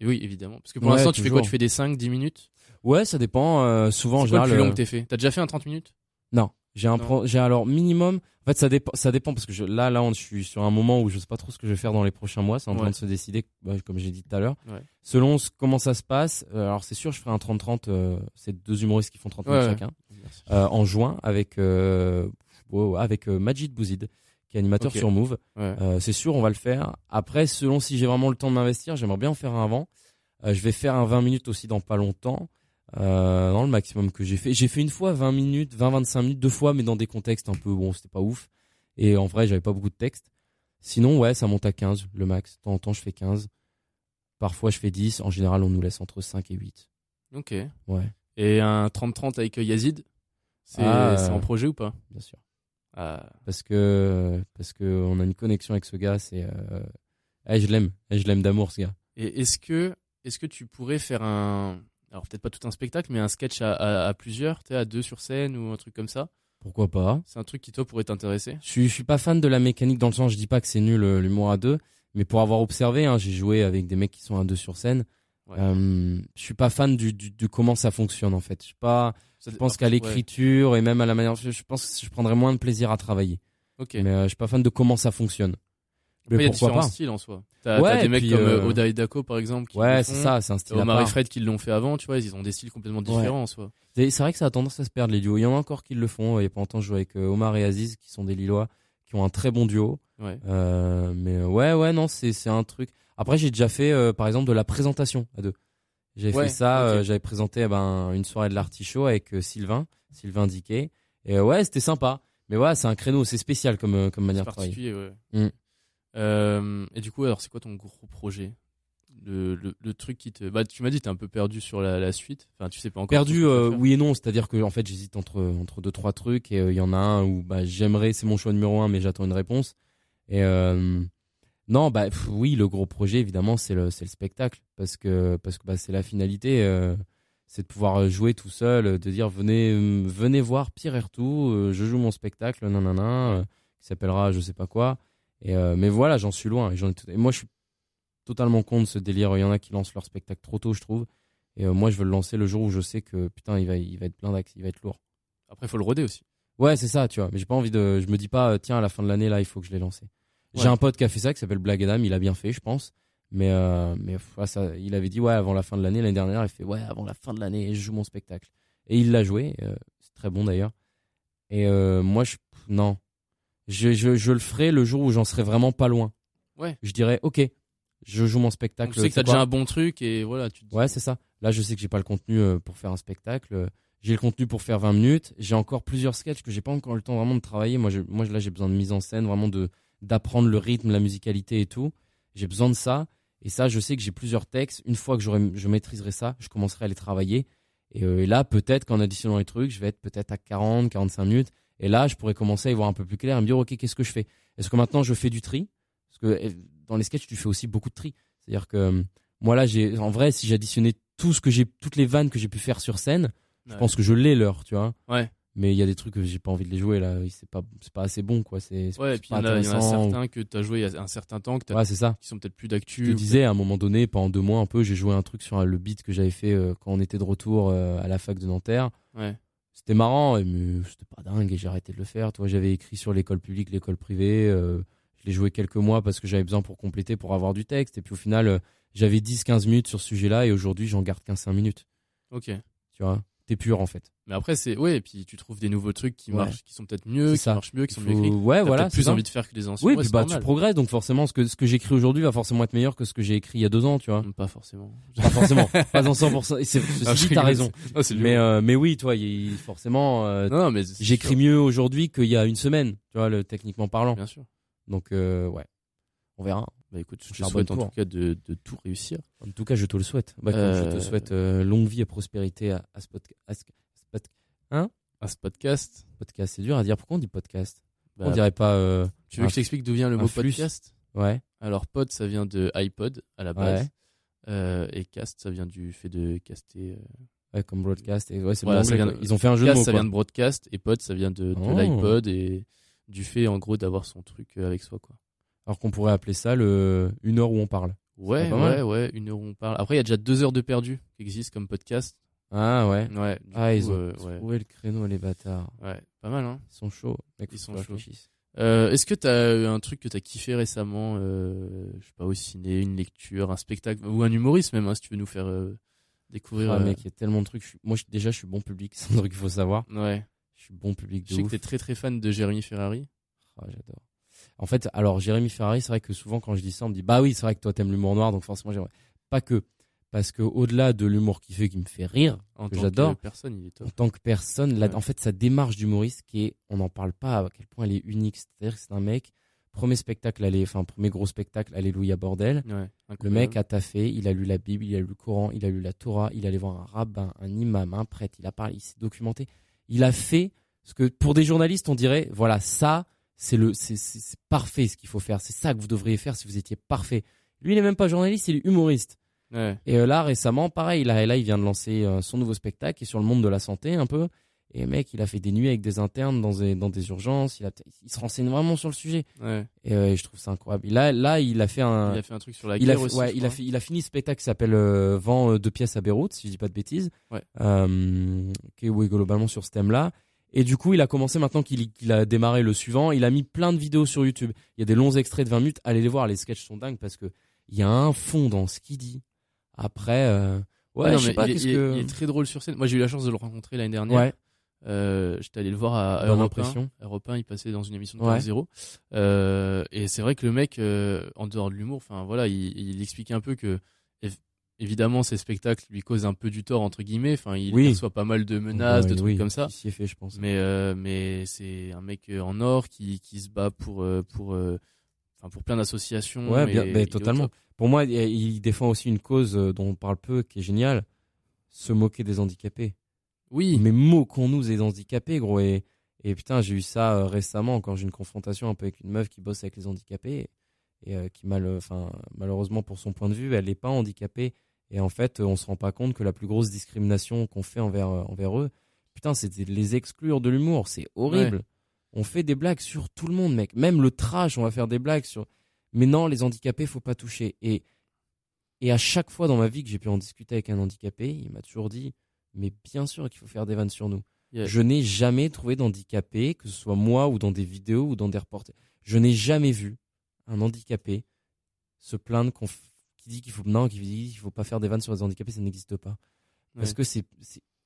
Et Oui, évidemment. Parce que pour Ouais, l'instant, tu fais quoi? Tu fais des 5, 10 minutes? Ouais, ça dépend. euh, souvent, en C'est quoi le général. plus long euh, que t'aies fait? T'as déjà fait un 30 minutes? Non, j'ai un pro- j'ai alors minimum. En fait, ça dépend, ça dépend parce que je, là, là, on, je suis sur un moment où je sais pas trop ce que je vais faire dans les prochains mois. C'est en train de se décider, bah, comme j'ai dit tout à l'heure. Selon ce- comment ça se passe. euh, alors, c'est sûr, je ferai un 30-30. euh, c'est deux humoristes qui font 30 minutes chacun. euh, en juin avec avec euh, Majid Bouzid, qui est animateur sur Move. Ouais. Euh, c'est sûr, on va le faire. Après, selon si j'ai vraiment le temps de m'investir, j'aimerais bien en faire un avant. Euh, je vais faire un 20 minutes aussi dans pas longtemps. Euh, dans le maximum que j'ai fait. J'ai fait une fois 20 minutes, 20-25 minutes, deux fois, mais dans des contextes un peu, bon, c'était pas ouf. Et en vrai, j'avais pas beaucoup de texte. Sinon, ouais, ça monte à 15, le max. De temps en temps, je fais 15. Parfois, je fais 10. En général, on nous laisse entre 5 et 8. Ok. Ouais, Et un 30-30 avec euh, Yazid C'est Ah, c'est euh, en projet ou pas? Bien sûr. Ah, parce que parce que on a une connexion avec ce gars c'est euh... je l'aime. Je l'aime d'amour ce gars. Et est-ce que, est-ce que tu pourrais faire un. Alors peut-être pas tout un spectacle, mais un sketch à, à, à plusieurs, tu à deux sur scène ou un truc comme ça? Pourquoi pas. C'est un truc qui toi pourrait t'intéresser? Je je suis pas fan de la mécanique dans le sens je dis pas que c'est nul euh, l'humour à deux mais pour avoir observé hein, j'ai joué avec des mecs qui sont à deux sur scène Ouais. euh, je suis pas fan du, du de comment ça fonctionne en fait je suis pas Ça- je pense après, qu'à l'écriture et même à la manière je, je pense que je prendrais moins de plaisir à travailler. Ok. mais euh, je suis pas fan de comment ça fonctionne Après, il y a pourquoi différents pas styles en soi. T'as Ouais, des mecs puis, comme euh, euh, Oda et Dako par exemple. Qui ouais c'est ça c'est un style Omar et. Fred qui l'ont fait avant, tu vois, ils ont des styles complètement Ouais. différents en soi. C'est vrai que ça a tendance à se perdre les duos. Il y en a encore qui le font. Il y a pas longtemps, je jouais avec euh, Omar et Aziz, qui sont des Lillois, qui ont un très bon duo. Ouais. Euh, mais ouais, ouais, non, c'est un truc. Après, j'ai déjà fait, euh, par exemple, de la présentation à deux. J'avais Ouais, fait ça. euh, J'avais présenté eh ben, une soirée de l'artichaut avec euh, Sylvain, Sylvain Diquet. Et ouais, c'était sympa. Mais ouais, c'est un créneau, c'est spécial comme comme C'est manière de travailler. particulier, ouais. Mm. Et du coup, alors c'est quoi ton gros projet? Le, le, le truc qui te. Bah, tu m'as dit, t'es un peu perdu sur la, la suite. Enfin, tu sais pas encore. Perdu, euh, oui et non. C'est-à-dire que en fait, j'hésite entre entre deux trois trucs et euh, il y en a un où bah, j'aimerais, c'est mon choix numéro un, mais j'attends une réponse. Et euh, non, bah pff, oui, le gros projet évidemment, c'est le le spectacle parce que parce que bah, c'est la finalité, euh, c'est de pouvoir jouer tout seul, de dire venez euh, venez voir Pierre Ertou, euh, je joue mon spectacle, nanana, euh, qui s'appellera je sais pas quoi. Et euh, mais voilà, j'en suis loin. Et, j'en tout- et moi, je suis totalement contre ce délire. Il y en a qui lancent leur spectacle trop tôt, je trouve. Et moi, je veux le lancer le jour où je sais que putain, il va, il va être plein d'axes, il va être lourd. Après, faut le roder aussi. Ouais, c'est ça, tu vois. Mais j'ai pas envie de. Je me dis pas, tiens, à la fin de l'année, là, il faut que je l'ai lancé. J'ai un pote qui a fait ça, qui s'appelle Blague Adam. Il a bien fait, je pense. Mais, euh, mais ouais, ça, il avait dit, ouais, avant la fin de l'année, l'année dernière, il fait, ouais, avant la fin de l'année, je joue mon spectacle. Et il l'a joué. euh, c'est très bon d'ailleurs. Et euh, moi, je. Non. Je, je, je le ferai le jour où j'en serai vraiment pas loin. Ouais. Je dirais, ok, je joue mon spectacle. Donc, tu sais que t'as déjà un bon truc et voilà. Tu te dis- Ouais, c'est ça. Là, je sais que j'ai pas le contenu pour faire un spectacle. J'ai le contenu pour faire 20 minutes. J'ai encore plusieurs sketchs que j'ai pas encore eu le temps vraiment de travailler. Moi, je, moi là, j'ai besoin de mise en scène, vraiment de d'apprendre le rythme, la musicalité et tout. J'ai besoin de ça. Et ça, je sais que j'ai plusieurs textes. Une fois que je maîtriserai ça, je commencerai à les travailler. Et, euh, et là, peut-être qu'en additionnant les trucs, je vais être peut-être à 40, 45 minutes. Et là, je pourrais commencer à y voir un peu plus clair et me dire, ok, qu'est-ce que je fais? Est-ce que maintenant je fais du tri? Parce que eh, dans les sketchs, tu fais aussi beaucoup de tri. C'est-à-dire que euh, moi là, j'ai, en vrai, si j'additionnais tout ce que j'ai, toutes les vannes que j'ai pu faire sur scène, je pense que je l'ai l'heure, tu vois? Ouais. Mais il y a des trucs que j'ai pas envie de les jouer là. C'est pas, c'est pas assez bon, quoi. C'est, Ouais, et puis il y, en a- il y en a intéressant. certains que t'as joué il y a un certain temps, que t'as- Ouais, c'est ça. qui sont peut-être plus Je d'actu. te disais à un moment donné, pendant deux mois un peu, j'ai joué un truc sur le beat que j'avais fait euh, quand on était de retour euh, à la fac de Nanterre. Ouais. C'était marrant, mais c'était pas dingue et j'ai arrêté de le faire. Toi, j'avais écrit sur l'école publique, l'école privée. euh, je l'ai joué quelques mois parce que j'avais besoin pour compléter, pour avoir du texte. Et puis au final, euh, j'avais 10-15 minutes sur ce sujet-là et aujourd'hui, j'en garde 15-5 minutes. Ok. Tu vois, t'es pur en fait. Mais après, c'est. Ouais, et puis tu trouves des nouveaux trucs qui Ouais. marchent, qui sont peut-être mieux, qui marchent mieux, qui sont Il mieux faut- écrits. Ouais, voilà. plus ça. envie de faire que les anciens. Oui, Ouais, puis bah normal. tu progresses, donc forcément, ce que, ce que j'écris aujourd'hui va forcément être meilleur que ce que j'ai écrit il y a deux ans, tu vois. Pas forcément. Pas forcément, pas en 100%. Et c'est- ceci Ah, dit, t'as raison. non, c'est Mais, euh, mais oui, toi, forcément, euh, non, non, mais j'écris mieux aujourd'hui qu'il y a une semaine, tu vois, le, techniquement parlant. Bien sûr. Donc, euh, ouais, on verra. Bah écoute, je te souhaite en tout cas de, de tout réussir. En tout cas, je te le souhaite. Bah, je Euh, te souhaite euh, longue vie et prospérité à, à ce podca- à ce- à ce À ce podcast. podcast. C'est dur à dire. Pourquoi on dit podcast? Bah, On dirait pas. euh, tu veux que je t'explique d'où vient le mot flux? podcast? Ouais. Alors pod, ça vient de iPod à la base. Ouais. Euh, et cast, ça vient du fait de caster. euh, Ouais, comme broadcast. Et ouais, c'est Voilà, ça vient de- Ils ont fait un jeu de Cast, mots. ça quoi. vient de broadcast et pod, ça vient de, de Oh. l'iPod et du fait en gros d'avoir son truc euh, avec soi quoi. Alors qu'on pourrait appeler ça le une heure où on parle. Ouais, ouais, ouais, une heure où on parle. Après, il y a déjà deux heures de perdu qui existent comme podcast. Ah ouais. Ouais. Ah, coup, ils ont euh, ouais, trouvé le créneau, les bâtards. ouais, pas mal hein. Ils sont chauds. Mec, Ils sont chauds. Euh, Est-ce que t'as eu un truc que t'as kiffé récemment, euh, je sais pas, au ciné, une lecture, un spectacle ou un humoriste même, hein, si tu veux nous faire euh, découvrir. Ah, euh, mec, il y a tellement de trucs. Je Moi, je- déjà, je suis bon public. C'est un truc qu'il faut savoir. Ouais. Je suis bon public Je de sais que ouf. t'es très très fan de Jérémy Ferrari. Ah, j'adore. En fait, alors Jérémy Ferrari, c'est vrai que souvent quand je dis ça, on me dit bah oui, c'est vrai que toi t'aimes l'humour noir, donc forcément j'aimerais. Pas que, parce que au-delà de l'humour qui fait, qui me fait rire, En Que j'adore. que personne, il est top. en tant que personne, là, Ouais. en fait, sa démarche d'humoriste qui est, on n'en parle pas à quel point elle est unique. C'est-à-dire que c'est un mec, premier spectacle, allez, enfin premier gros spectacle, Alléluia bordel. Ouais, Le mec a taffé, il a lu la Bible, il a lu le Coran, il a lu la Torah, il allait voir un rabbin, un imam, un prêtre, il a parlé, il s'est documenté. Il a fait ce que pour des journalistes on dirait, voilà, ça c'est le, c'est, parfait ce qu'il faut faire, c'est ça que vous devriez faire si vous étiez parfait. Lui il n'est même pas journaliste, il est humoriste. Ouais. Et euh, là récemment, pareil, là, là il vient de lancer euh, son nouveau spectacle qui est sur le monde de la santé un peu. Et mec, il a fait des nuits avec des internes dans des, dans des urgences. Il, a, il se renseigne vraiment sur le sujet. Ouais. Et, euh, et je trouve ça incroyable. Là, là, il a fait un, Il a fait un truc sur la il a, guerre fait- aussi. ouais, je il, a fait- il a fini ce spectacle qui s'appelle euh, Vent deux pièces à Beyrouth, si je dis pas de bêtises, Ouais. euh, qui est oui, globalement sur ce thème-là. Et du coup, il a commencé maintenant qu'il a démarré le suivant. Il a mis plein de vidéos sur YouTube. Il y a des longs extraits de 20 minutes. Allez les voir, les sketchs sont dingues parce que il y a un fond dans ce qu'il dit. Après, euh, ouais, Ouais, non, je sais mais pas il, est- il que. il est très drôle sur scène. Moi, j'ai eu la chance de le rencontrer l'année dernière. Ouais. Euh, J'étais allé le voir à, Europe 1. impression. Europe 1, il passait dans une émission de Ouais. Canal Zéro. Euh, et c'est vrai que le mec, euh, en dehors de l'humour, enfin voilà, il, il expliquait un peu que évidemment ces spectacles lui causent un peu du tort entre guillemets. Enfin, il Oui. reçoit pas mal de menaces, Ouais, de trucs oui, comme ça. Il est fait, je pense. Mais euh, mais c'est un mec euh, en or qui qui se bat pour euh, pour enfin pour plein d'associations. Ouais, bien, ben, totalement. Pour moi, il- défend aussi une cause dont on parle peu, qui est géniale se moquer des handicapés. Oui. Mais moquons-nous des handicapés, gros. Et, et putain, j'ai eu ça récemment quand j'ai eu une confrontation un peu avec une meuf qui bosse avec les handicapés et euh, qui, mal, enfin, malheureusement pour son point de vue, elle n'est pas handicapée. Et en fait, euh, on se rend pas compte que la plus grosse discrimination qu'on fait envers, euh, envers eux, putain, c'est de les exclure de l'humour. C'est horrible. On fait des blagues sur tout le monde, mec. Même le trash, on va faire des blagues sur. Mais non, les handicapés, faut pas toucher. Et, et à chaque fois dans ma vie que j'ai pu en discuter avec un handicapé, il m'a toujours dit Mais bien sûr qu'il faut faire des vannes sur nous. Yeah. Je n'ai jamais trouvé d'handicapé, que ce soit moi ou dans des vidéos ou dans des reportages. Je n'ai jamais vu un handicapé se plaindre qu'on f- qui dit qu'il faut non, qui dit qu'il faut pas faire des vannes sur les handicapés, ça n'existe pas. Parce Ouais. que c'est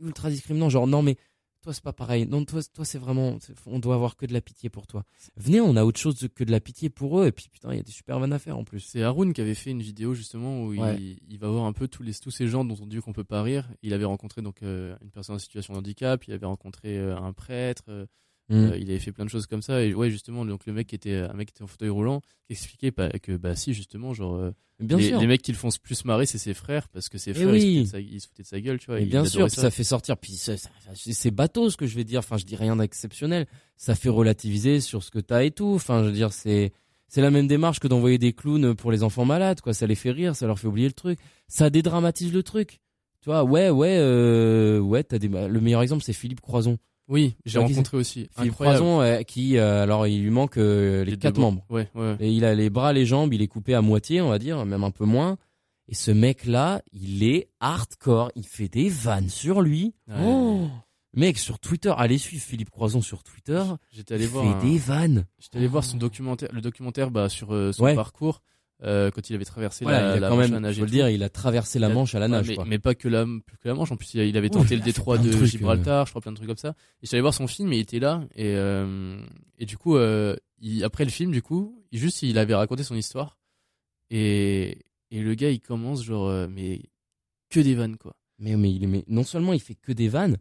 ultra discriminant. Genre non mais toi c'est pas pareil. Non toi toi c'est vraiment on doit avoir que de la pitié pour toi. Venez, on a autre chose que de la pitié pour eux et puis putain il y a des super vannes à faire en plus. C'est Haroun qui avait fait une vidéo justement où Ouais. il, il va voir un peu tous les tous ces gens dont on dit qu'on peut pas rire. Il avait rencontré donc euh, une personne en situation de handicap, il avait rencontré euh, un prêtre, euh, Mm. euh, il avait fait plein de choses comme ça et ouais justement donc le mec était un mec qui était en fauteuil roulant qui expliquait que bah si justement genre euh, Bien les, sûr. les mecs qui le font plus marrer c'est ses frères parce que ses Eh frères oui. ils, se foutaient de sa, ils se foutaient de sa gueule tu vois. Et bien sûr, ça fait sortir. Puis c'est bateau ce que je vais dire. Enfin, je dis rien d'exceptionnel. Ça fait relativiser sur ce que t'as et tout. Enfin, je veux dire, c'est c'est la même démarche que d'envoyer des clowns pour les enfants malades. Quoi, ça les fait rire, ça leur fait oublier le truc. Ça dédramatise le truc. Tu vois, ouais, ouais, euh, ouais. T'as des. Le meilleur exemple, c'est Philippe Croison. Oui, j'ai qui rencontré aussi. Philippe. Croison, euh, qui, euh, alors, il lui manque euh, les, quatre membres. Ouais, ouais. Et il a les bras, les jambes, il est coupé à moitié, on va dire, même un peu moins. Et ce mec-là, il est hardcore. Il fait des vannes sur lui. Ouais. Oh Mec, sur Twitter, allez suivre Philippe Croison sur Twitter. J'étais allé il voir fait un- des vannes. j'étais allé voir son documentaire le documentaire bah sur euh, son parcours euh, quand il avait traversé Voilà, la, il a la quand Manche à même, nager faut le dire, il a traversé la a- Manche à la Ouais, nage. mais, quoi. mais pas que la, plus que la Manche. En plus, il, avait tenté il le détroit de de, trucs, euh. Gibraltar, je crois, plein de trucs comme ça. Et j'allais voir son film et il était là. Et, euh, et du coup, euh, il- après le film, du coup, il- juste, il avait raconté son histoire. Et, et le gars, il commence genre, mais que des vannes, quoi. Mais, mais, il mais non seulement il fait que des vannes,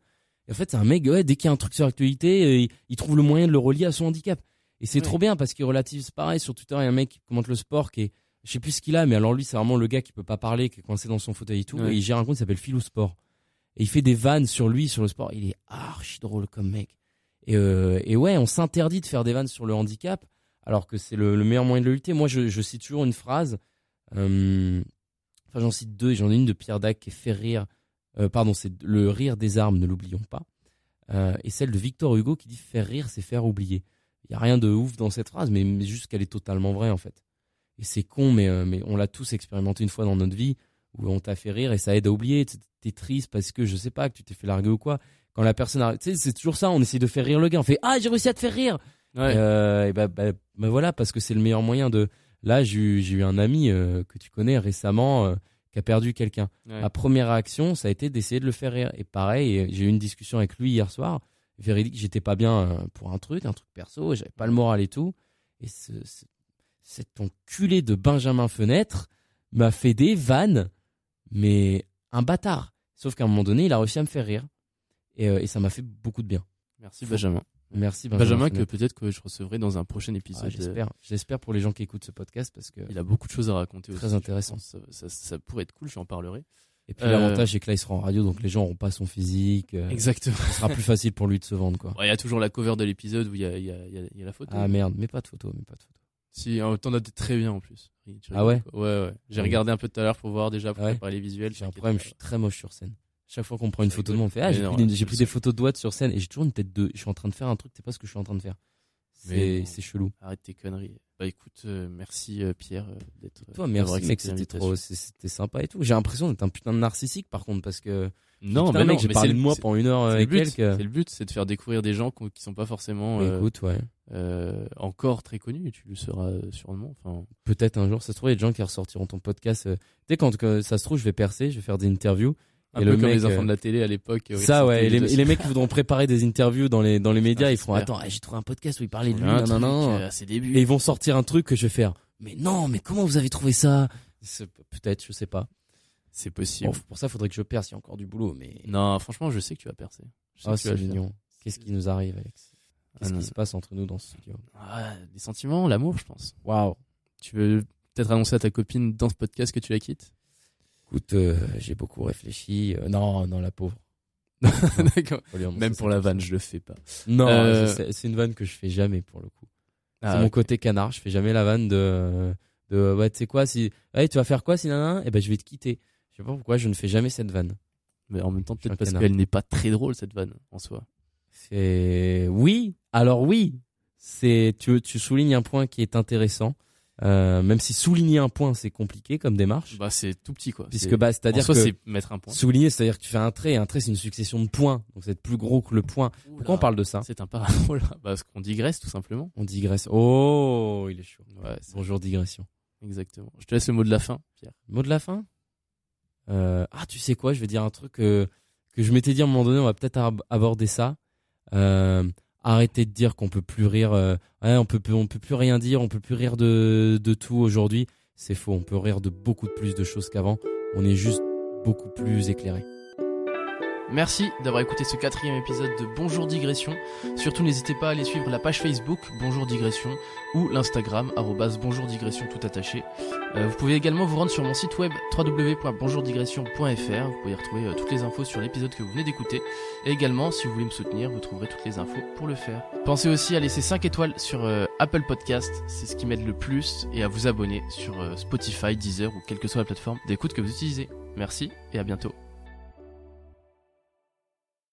en fait, c'est un mec, ouais, dès qu'il y a un truc sur l'actualité, il, il trouve le moyen de le relier à son handicap. Et c'est Ouais. trop bien parce qu'il relativise pareil. Sur Twitter, il y a un mec qui commente le sport qui est, je sais plus ce qu'il a, mais alors lui, c'est vraiment le gars qui peut pas parler, qui est coincé dans son fauteuil et tout. Ouais. Et il gère un compte qui s'appelle Philou Sport. Et il fait des vannes sur lui, sur le sport. Il est archi drôle comme mec. Et, euh, et ouais, on s'interdit de faire des vannes sur le handicap, alors que c'est le, le meilleur moyen de le lutter. Moi, je, je cite toujours une phrase. euh, Enfin, j'en cite deux, et j'en ai une de Pierre Dac qui est Faire rire. Euh, pardon, c'est le rire des armes, ne l'oublions pas. Et celle de Victor Hugo qui dit faire rire, c'est faire oublier. Il y a rien de ouf dans cette phrase, mais, mais juste qu'elle est totalement vraie en fait. Et c'est con, mais, euh, mais on l'a tous expérimenté une fois dans notre vie où on t'a fait rire et ça aide à oublier. T'es- triste parce que je sais pas que tu t'es fait larguer ou quoi. Quand la personne, arrête- tu sais, c'est toujours ça. On essaie de faire rire le gars. On fait ah j'ai réussi à te faire rire. Ouais. Euh, et bah, bah, bah voilà, parce que c'est le meilleur moyen de. Là, j'ai eu, un ami euh, que tu connais récemment euh, qui a perdu quelqu'un. Ouais. Ma première réaction, ça a été d'essayer de le faire rire. Et pareil, euh, j'ai eu une discussion avec lui hier soir. Véridique, j'étais pas bien euh, pour un truc, un truc perso, j'avais pas le moral et tout. Et ce, ce- cet enculé de Benjamin Fenêtre m'a fait des vannes, mais un bâtard. Sauf qu'à un moment donné, il a réussi à me faire rire. Et, euh, et ça m'a fait beaucoup de bien. Merci Benjamin. Merci Benjamin. Benjamin, que peut-être que je recevrai dans un prochain Ah, épisode. J'espère. J'espère pour les gens qui écoutent ce podcast parce que. Il a beaucoup de choses à raconter Très aussi. intéressant. Ça, ça- ça pourrait être cool, j'en parlerai. Et puis Euh, l'avantage, c'est que là, il sera en radio, donc les gens n'auront pas son physique. euh, Exactement. Ce sera plus facile pour lui de se vendre, quoi. Ouais, Il y a toujours la cover de l'épisode où il y a, il y, a, il y a- il y a la photo. Ah merde, mais pas de photo, mais pas de photo. Si, t'en as très bien en plus. Ah quoi. Ouais, ouais. J'ai Ah oui. regardé un peu tout à l'heure pour voir déjà, pour Ouais. préparer les visuels. J'ai un problème, je suis très moche sur scène. Chaque fois qu'on prend une photo de moi, on fait Ah, j'ai pris, des- pris photos de doigts sur scène et j'ai toujours une tête de. Je suis en train de faire un truc, c'est pas ce que je suis en train de faire. C'est chelou. Arrête tes conneries. Bah écoute, euh, merci euh, Pierre euh, d'être. Toi, d'avoir merci, mec, c'était trop. C'était sympa et tout. J'ai l'impression d'être un putain de narcissique par contre, parce que. Non, putain, mais mec, non, j'ai mais parlé de le- moi pendant une heure et but. quelques. C'est le but, c'est de faire découvrir des gens qui sont pas forcément euh, Écoute, ouais. euh, encore très connus. Tu le seras euh, sûrement. Enfin, Peut-être un jour, ça se trouve, il y a des gens qui ressortiront ton podcast. euh, Tu sais, quand ça se trouve, je vais percer, je vais faire des interviews. Un Et peu le comme mec, les enfants euh, de la télé à l'époque. Ça, ouais. Et les, mecs qui voudront préparer des interviews dans les, dans les médias, Ah, ils feront. Attends, j'ai trouvé un podcast où il parlait de lui, à ses débuts. Et ils vont sortir un truc que je vais faire. Mais non, mais comment vous avez trouvé ça? Peut-être, je sais pas. C'est possible. Bon, pour ça, il faudrait que je perce. Il y a encore du boulot, mais. Non, franchement, je sais que tu vas percer. Je vas c'est mignon. Qu'est-ce qui nous arrive, Alex? Qu'est-ce Ah, non. qui se passe entre nous dans ce studio? Ah, des sentiments, l'amour, je pense. Waouh. Tu veux peut-être annoncer à ta copine dans ce podcast que tu la quittes? Écoute, euh, j'ai beaucoup réfléchi. Euh, non, non, la pauvre. D'accord. Même pour la vanne, je le fais pas. Non, Euh, c'est une vanne que je fais jamais pour le coup. Ah, c'est mon côté canard. Je fais jamais la vanne de, de ouais, tu sais quoi, si, ouais, tu vas faire quoi si nanana, eh ben, je vais te quitter. Je sais pas pourquoi je ne fais jamais cette vanne. Mais en même temps, suis un peut-être parce canard. qu'elle n'est pas très drôle, cette vanne, en soi. C'est, oui, alors oui, c'est, tu, tu soulignes un point qui est intéressant. Euh, même si souligner un point c'est compliqué comme démarche, Bah, c'est tout petit, quoi. puisque C'est- bah en c'est-à-dire soi, que c'est mettre un point. souligner c'est-à-dire que tu fais un trait, et un trait c'est une succession de points, donc c'est plus gros que le point. Pourquoi on parle de ça C'est un parabole. Bah, parce qu'on digresse, tout simplement. On digresse. Oh, il est chaud. Ouais, c'est- Bonjour digression. exactement. Je te laisse le mot de la fin, Pierre. Mot de la fin Euh, Ah, tu sais quoi Je vais dire un truc euh, que je m'étais dit à un moment donné. On va peut-être ab- aborder ça. Euh, arrêtez de dire qu'on peut plus rire. euh, on peut plus, rien dire. On peut plus rire de, de tout aujourd'hui. C'est faux. On peut rire de beaucoup plus de choses qu'avant. On est juste beaucoup plus éclairé. Merci d'avoir écouté ce quatrième épisode de Bonjour Digression. Surtout n'hésitez pas à aller suivre la page Facebook Bonjour Digression ou l'Instagram Bonjour Digression tout attaché. Euh, vous pouvez également vous rendre sur mon site web www.bonjourdigression.fr. Vous pouvez y retrouver euh, toutes les infos sur l'épisode que vous venez d'écouter. Et également, si vous voulez me soutenir, vous trouverez toutes les infos pour le faire. Pensez aussi à laisser 5 étoiles sur euh, Apple Podcast, c'est ce qui m'aide le plus, et à vous abonner sur Spotify, Deezer ou quelle que soit la plateforme d'écoute que vous utilisez. Merci et à bientôt.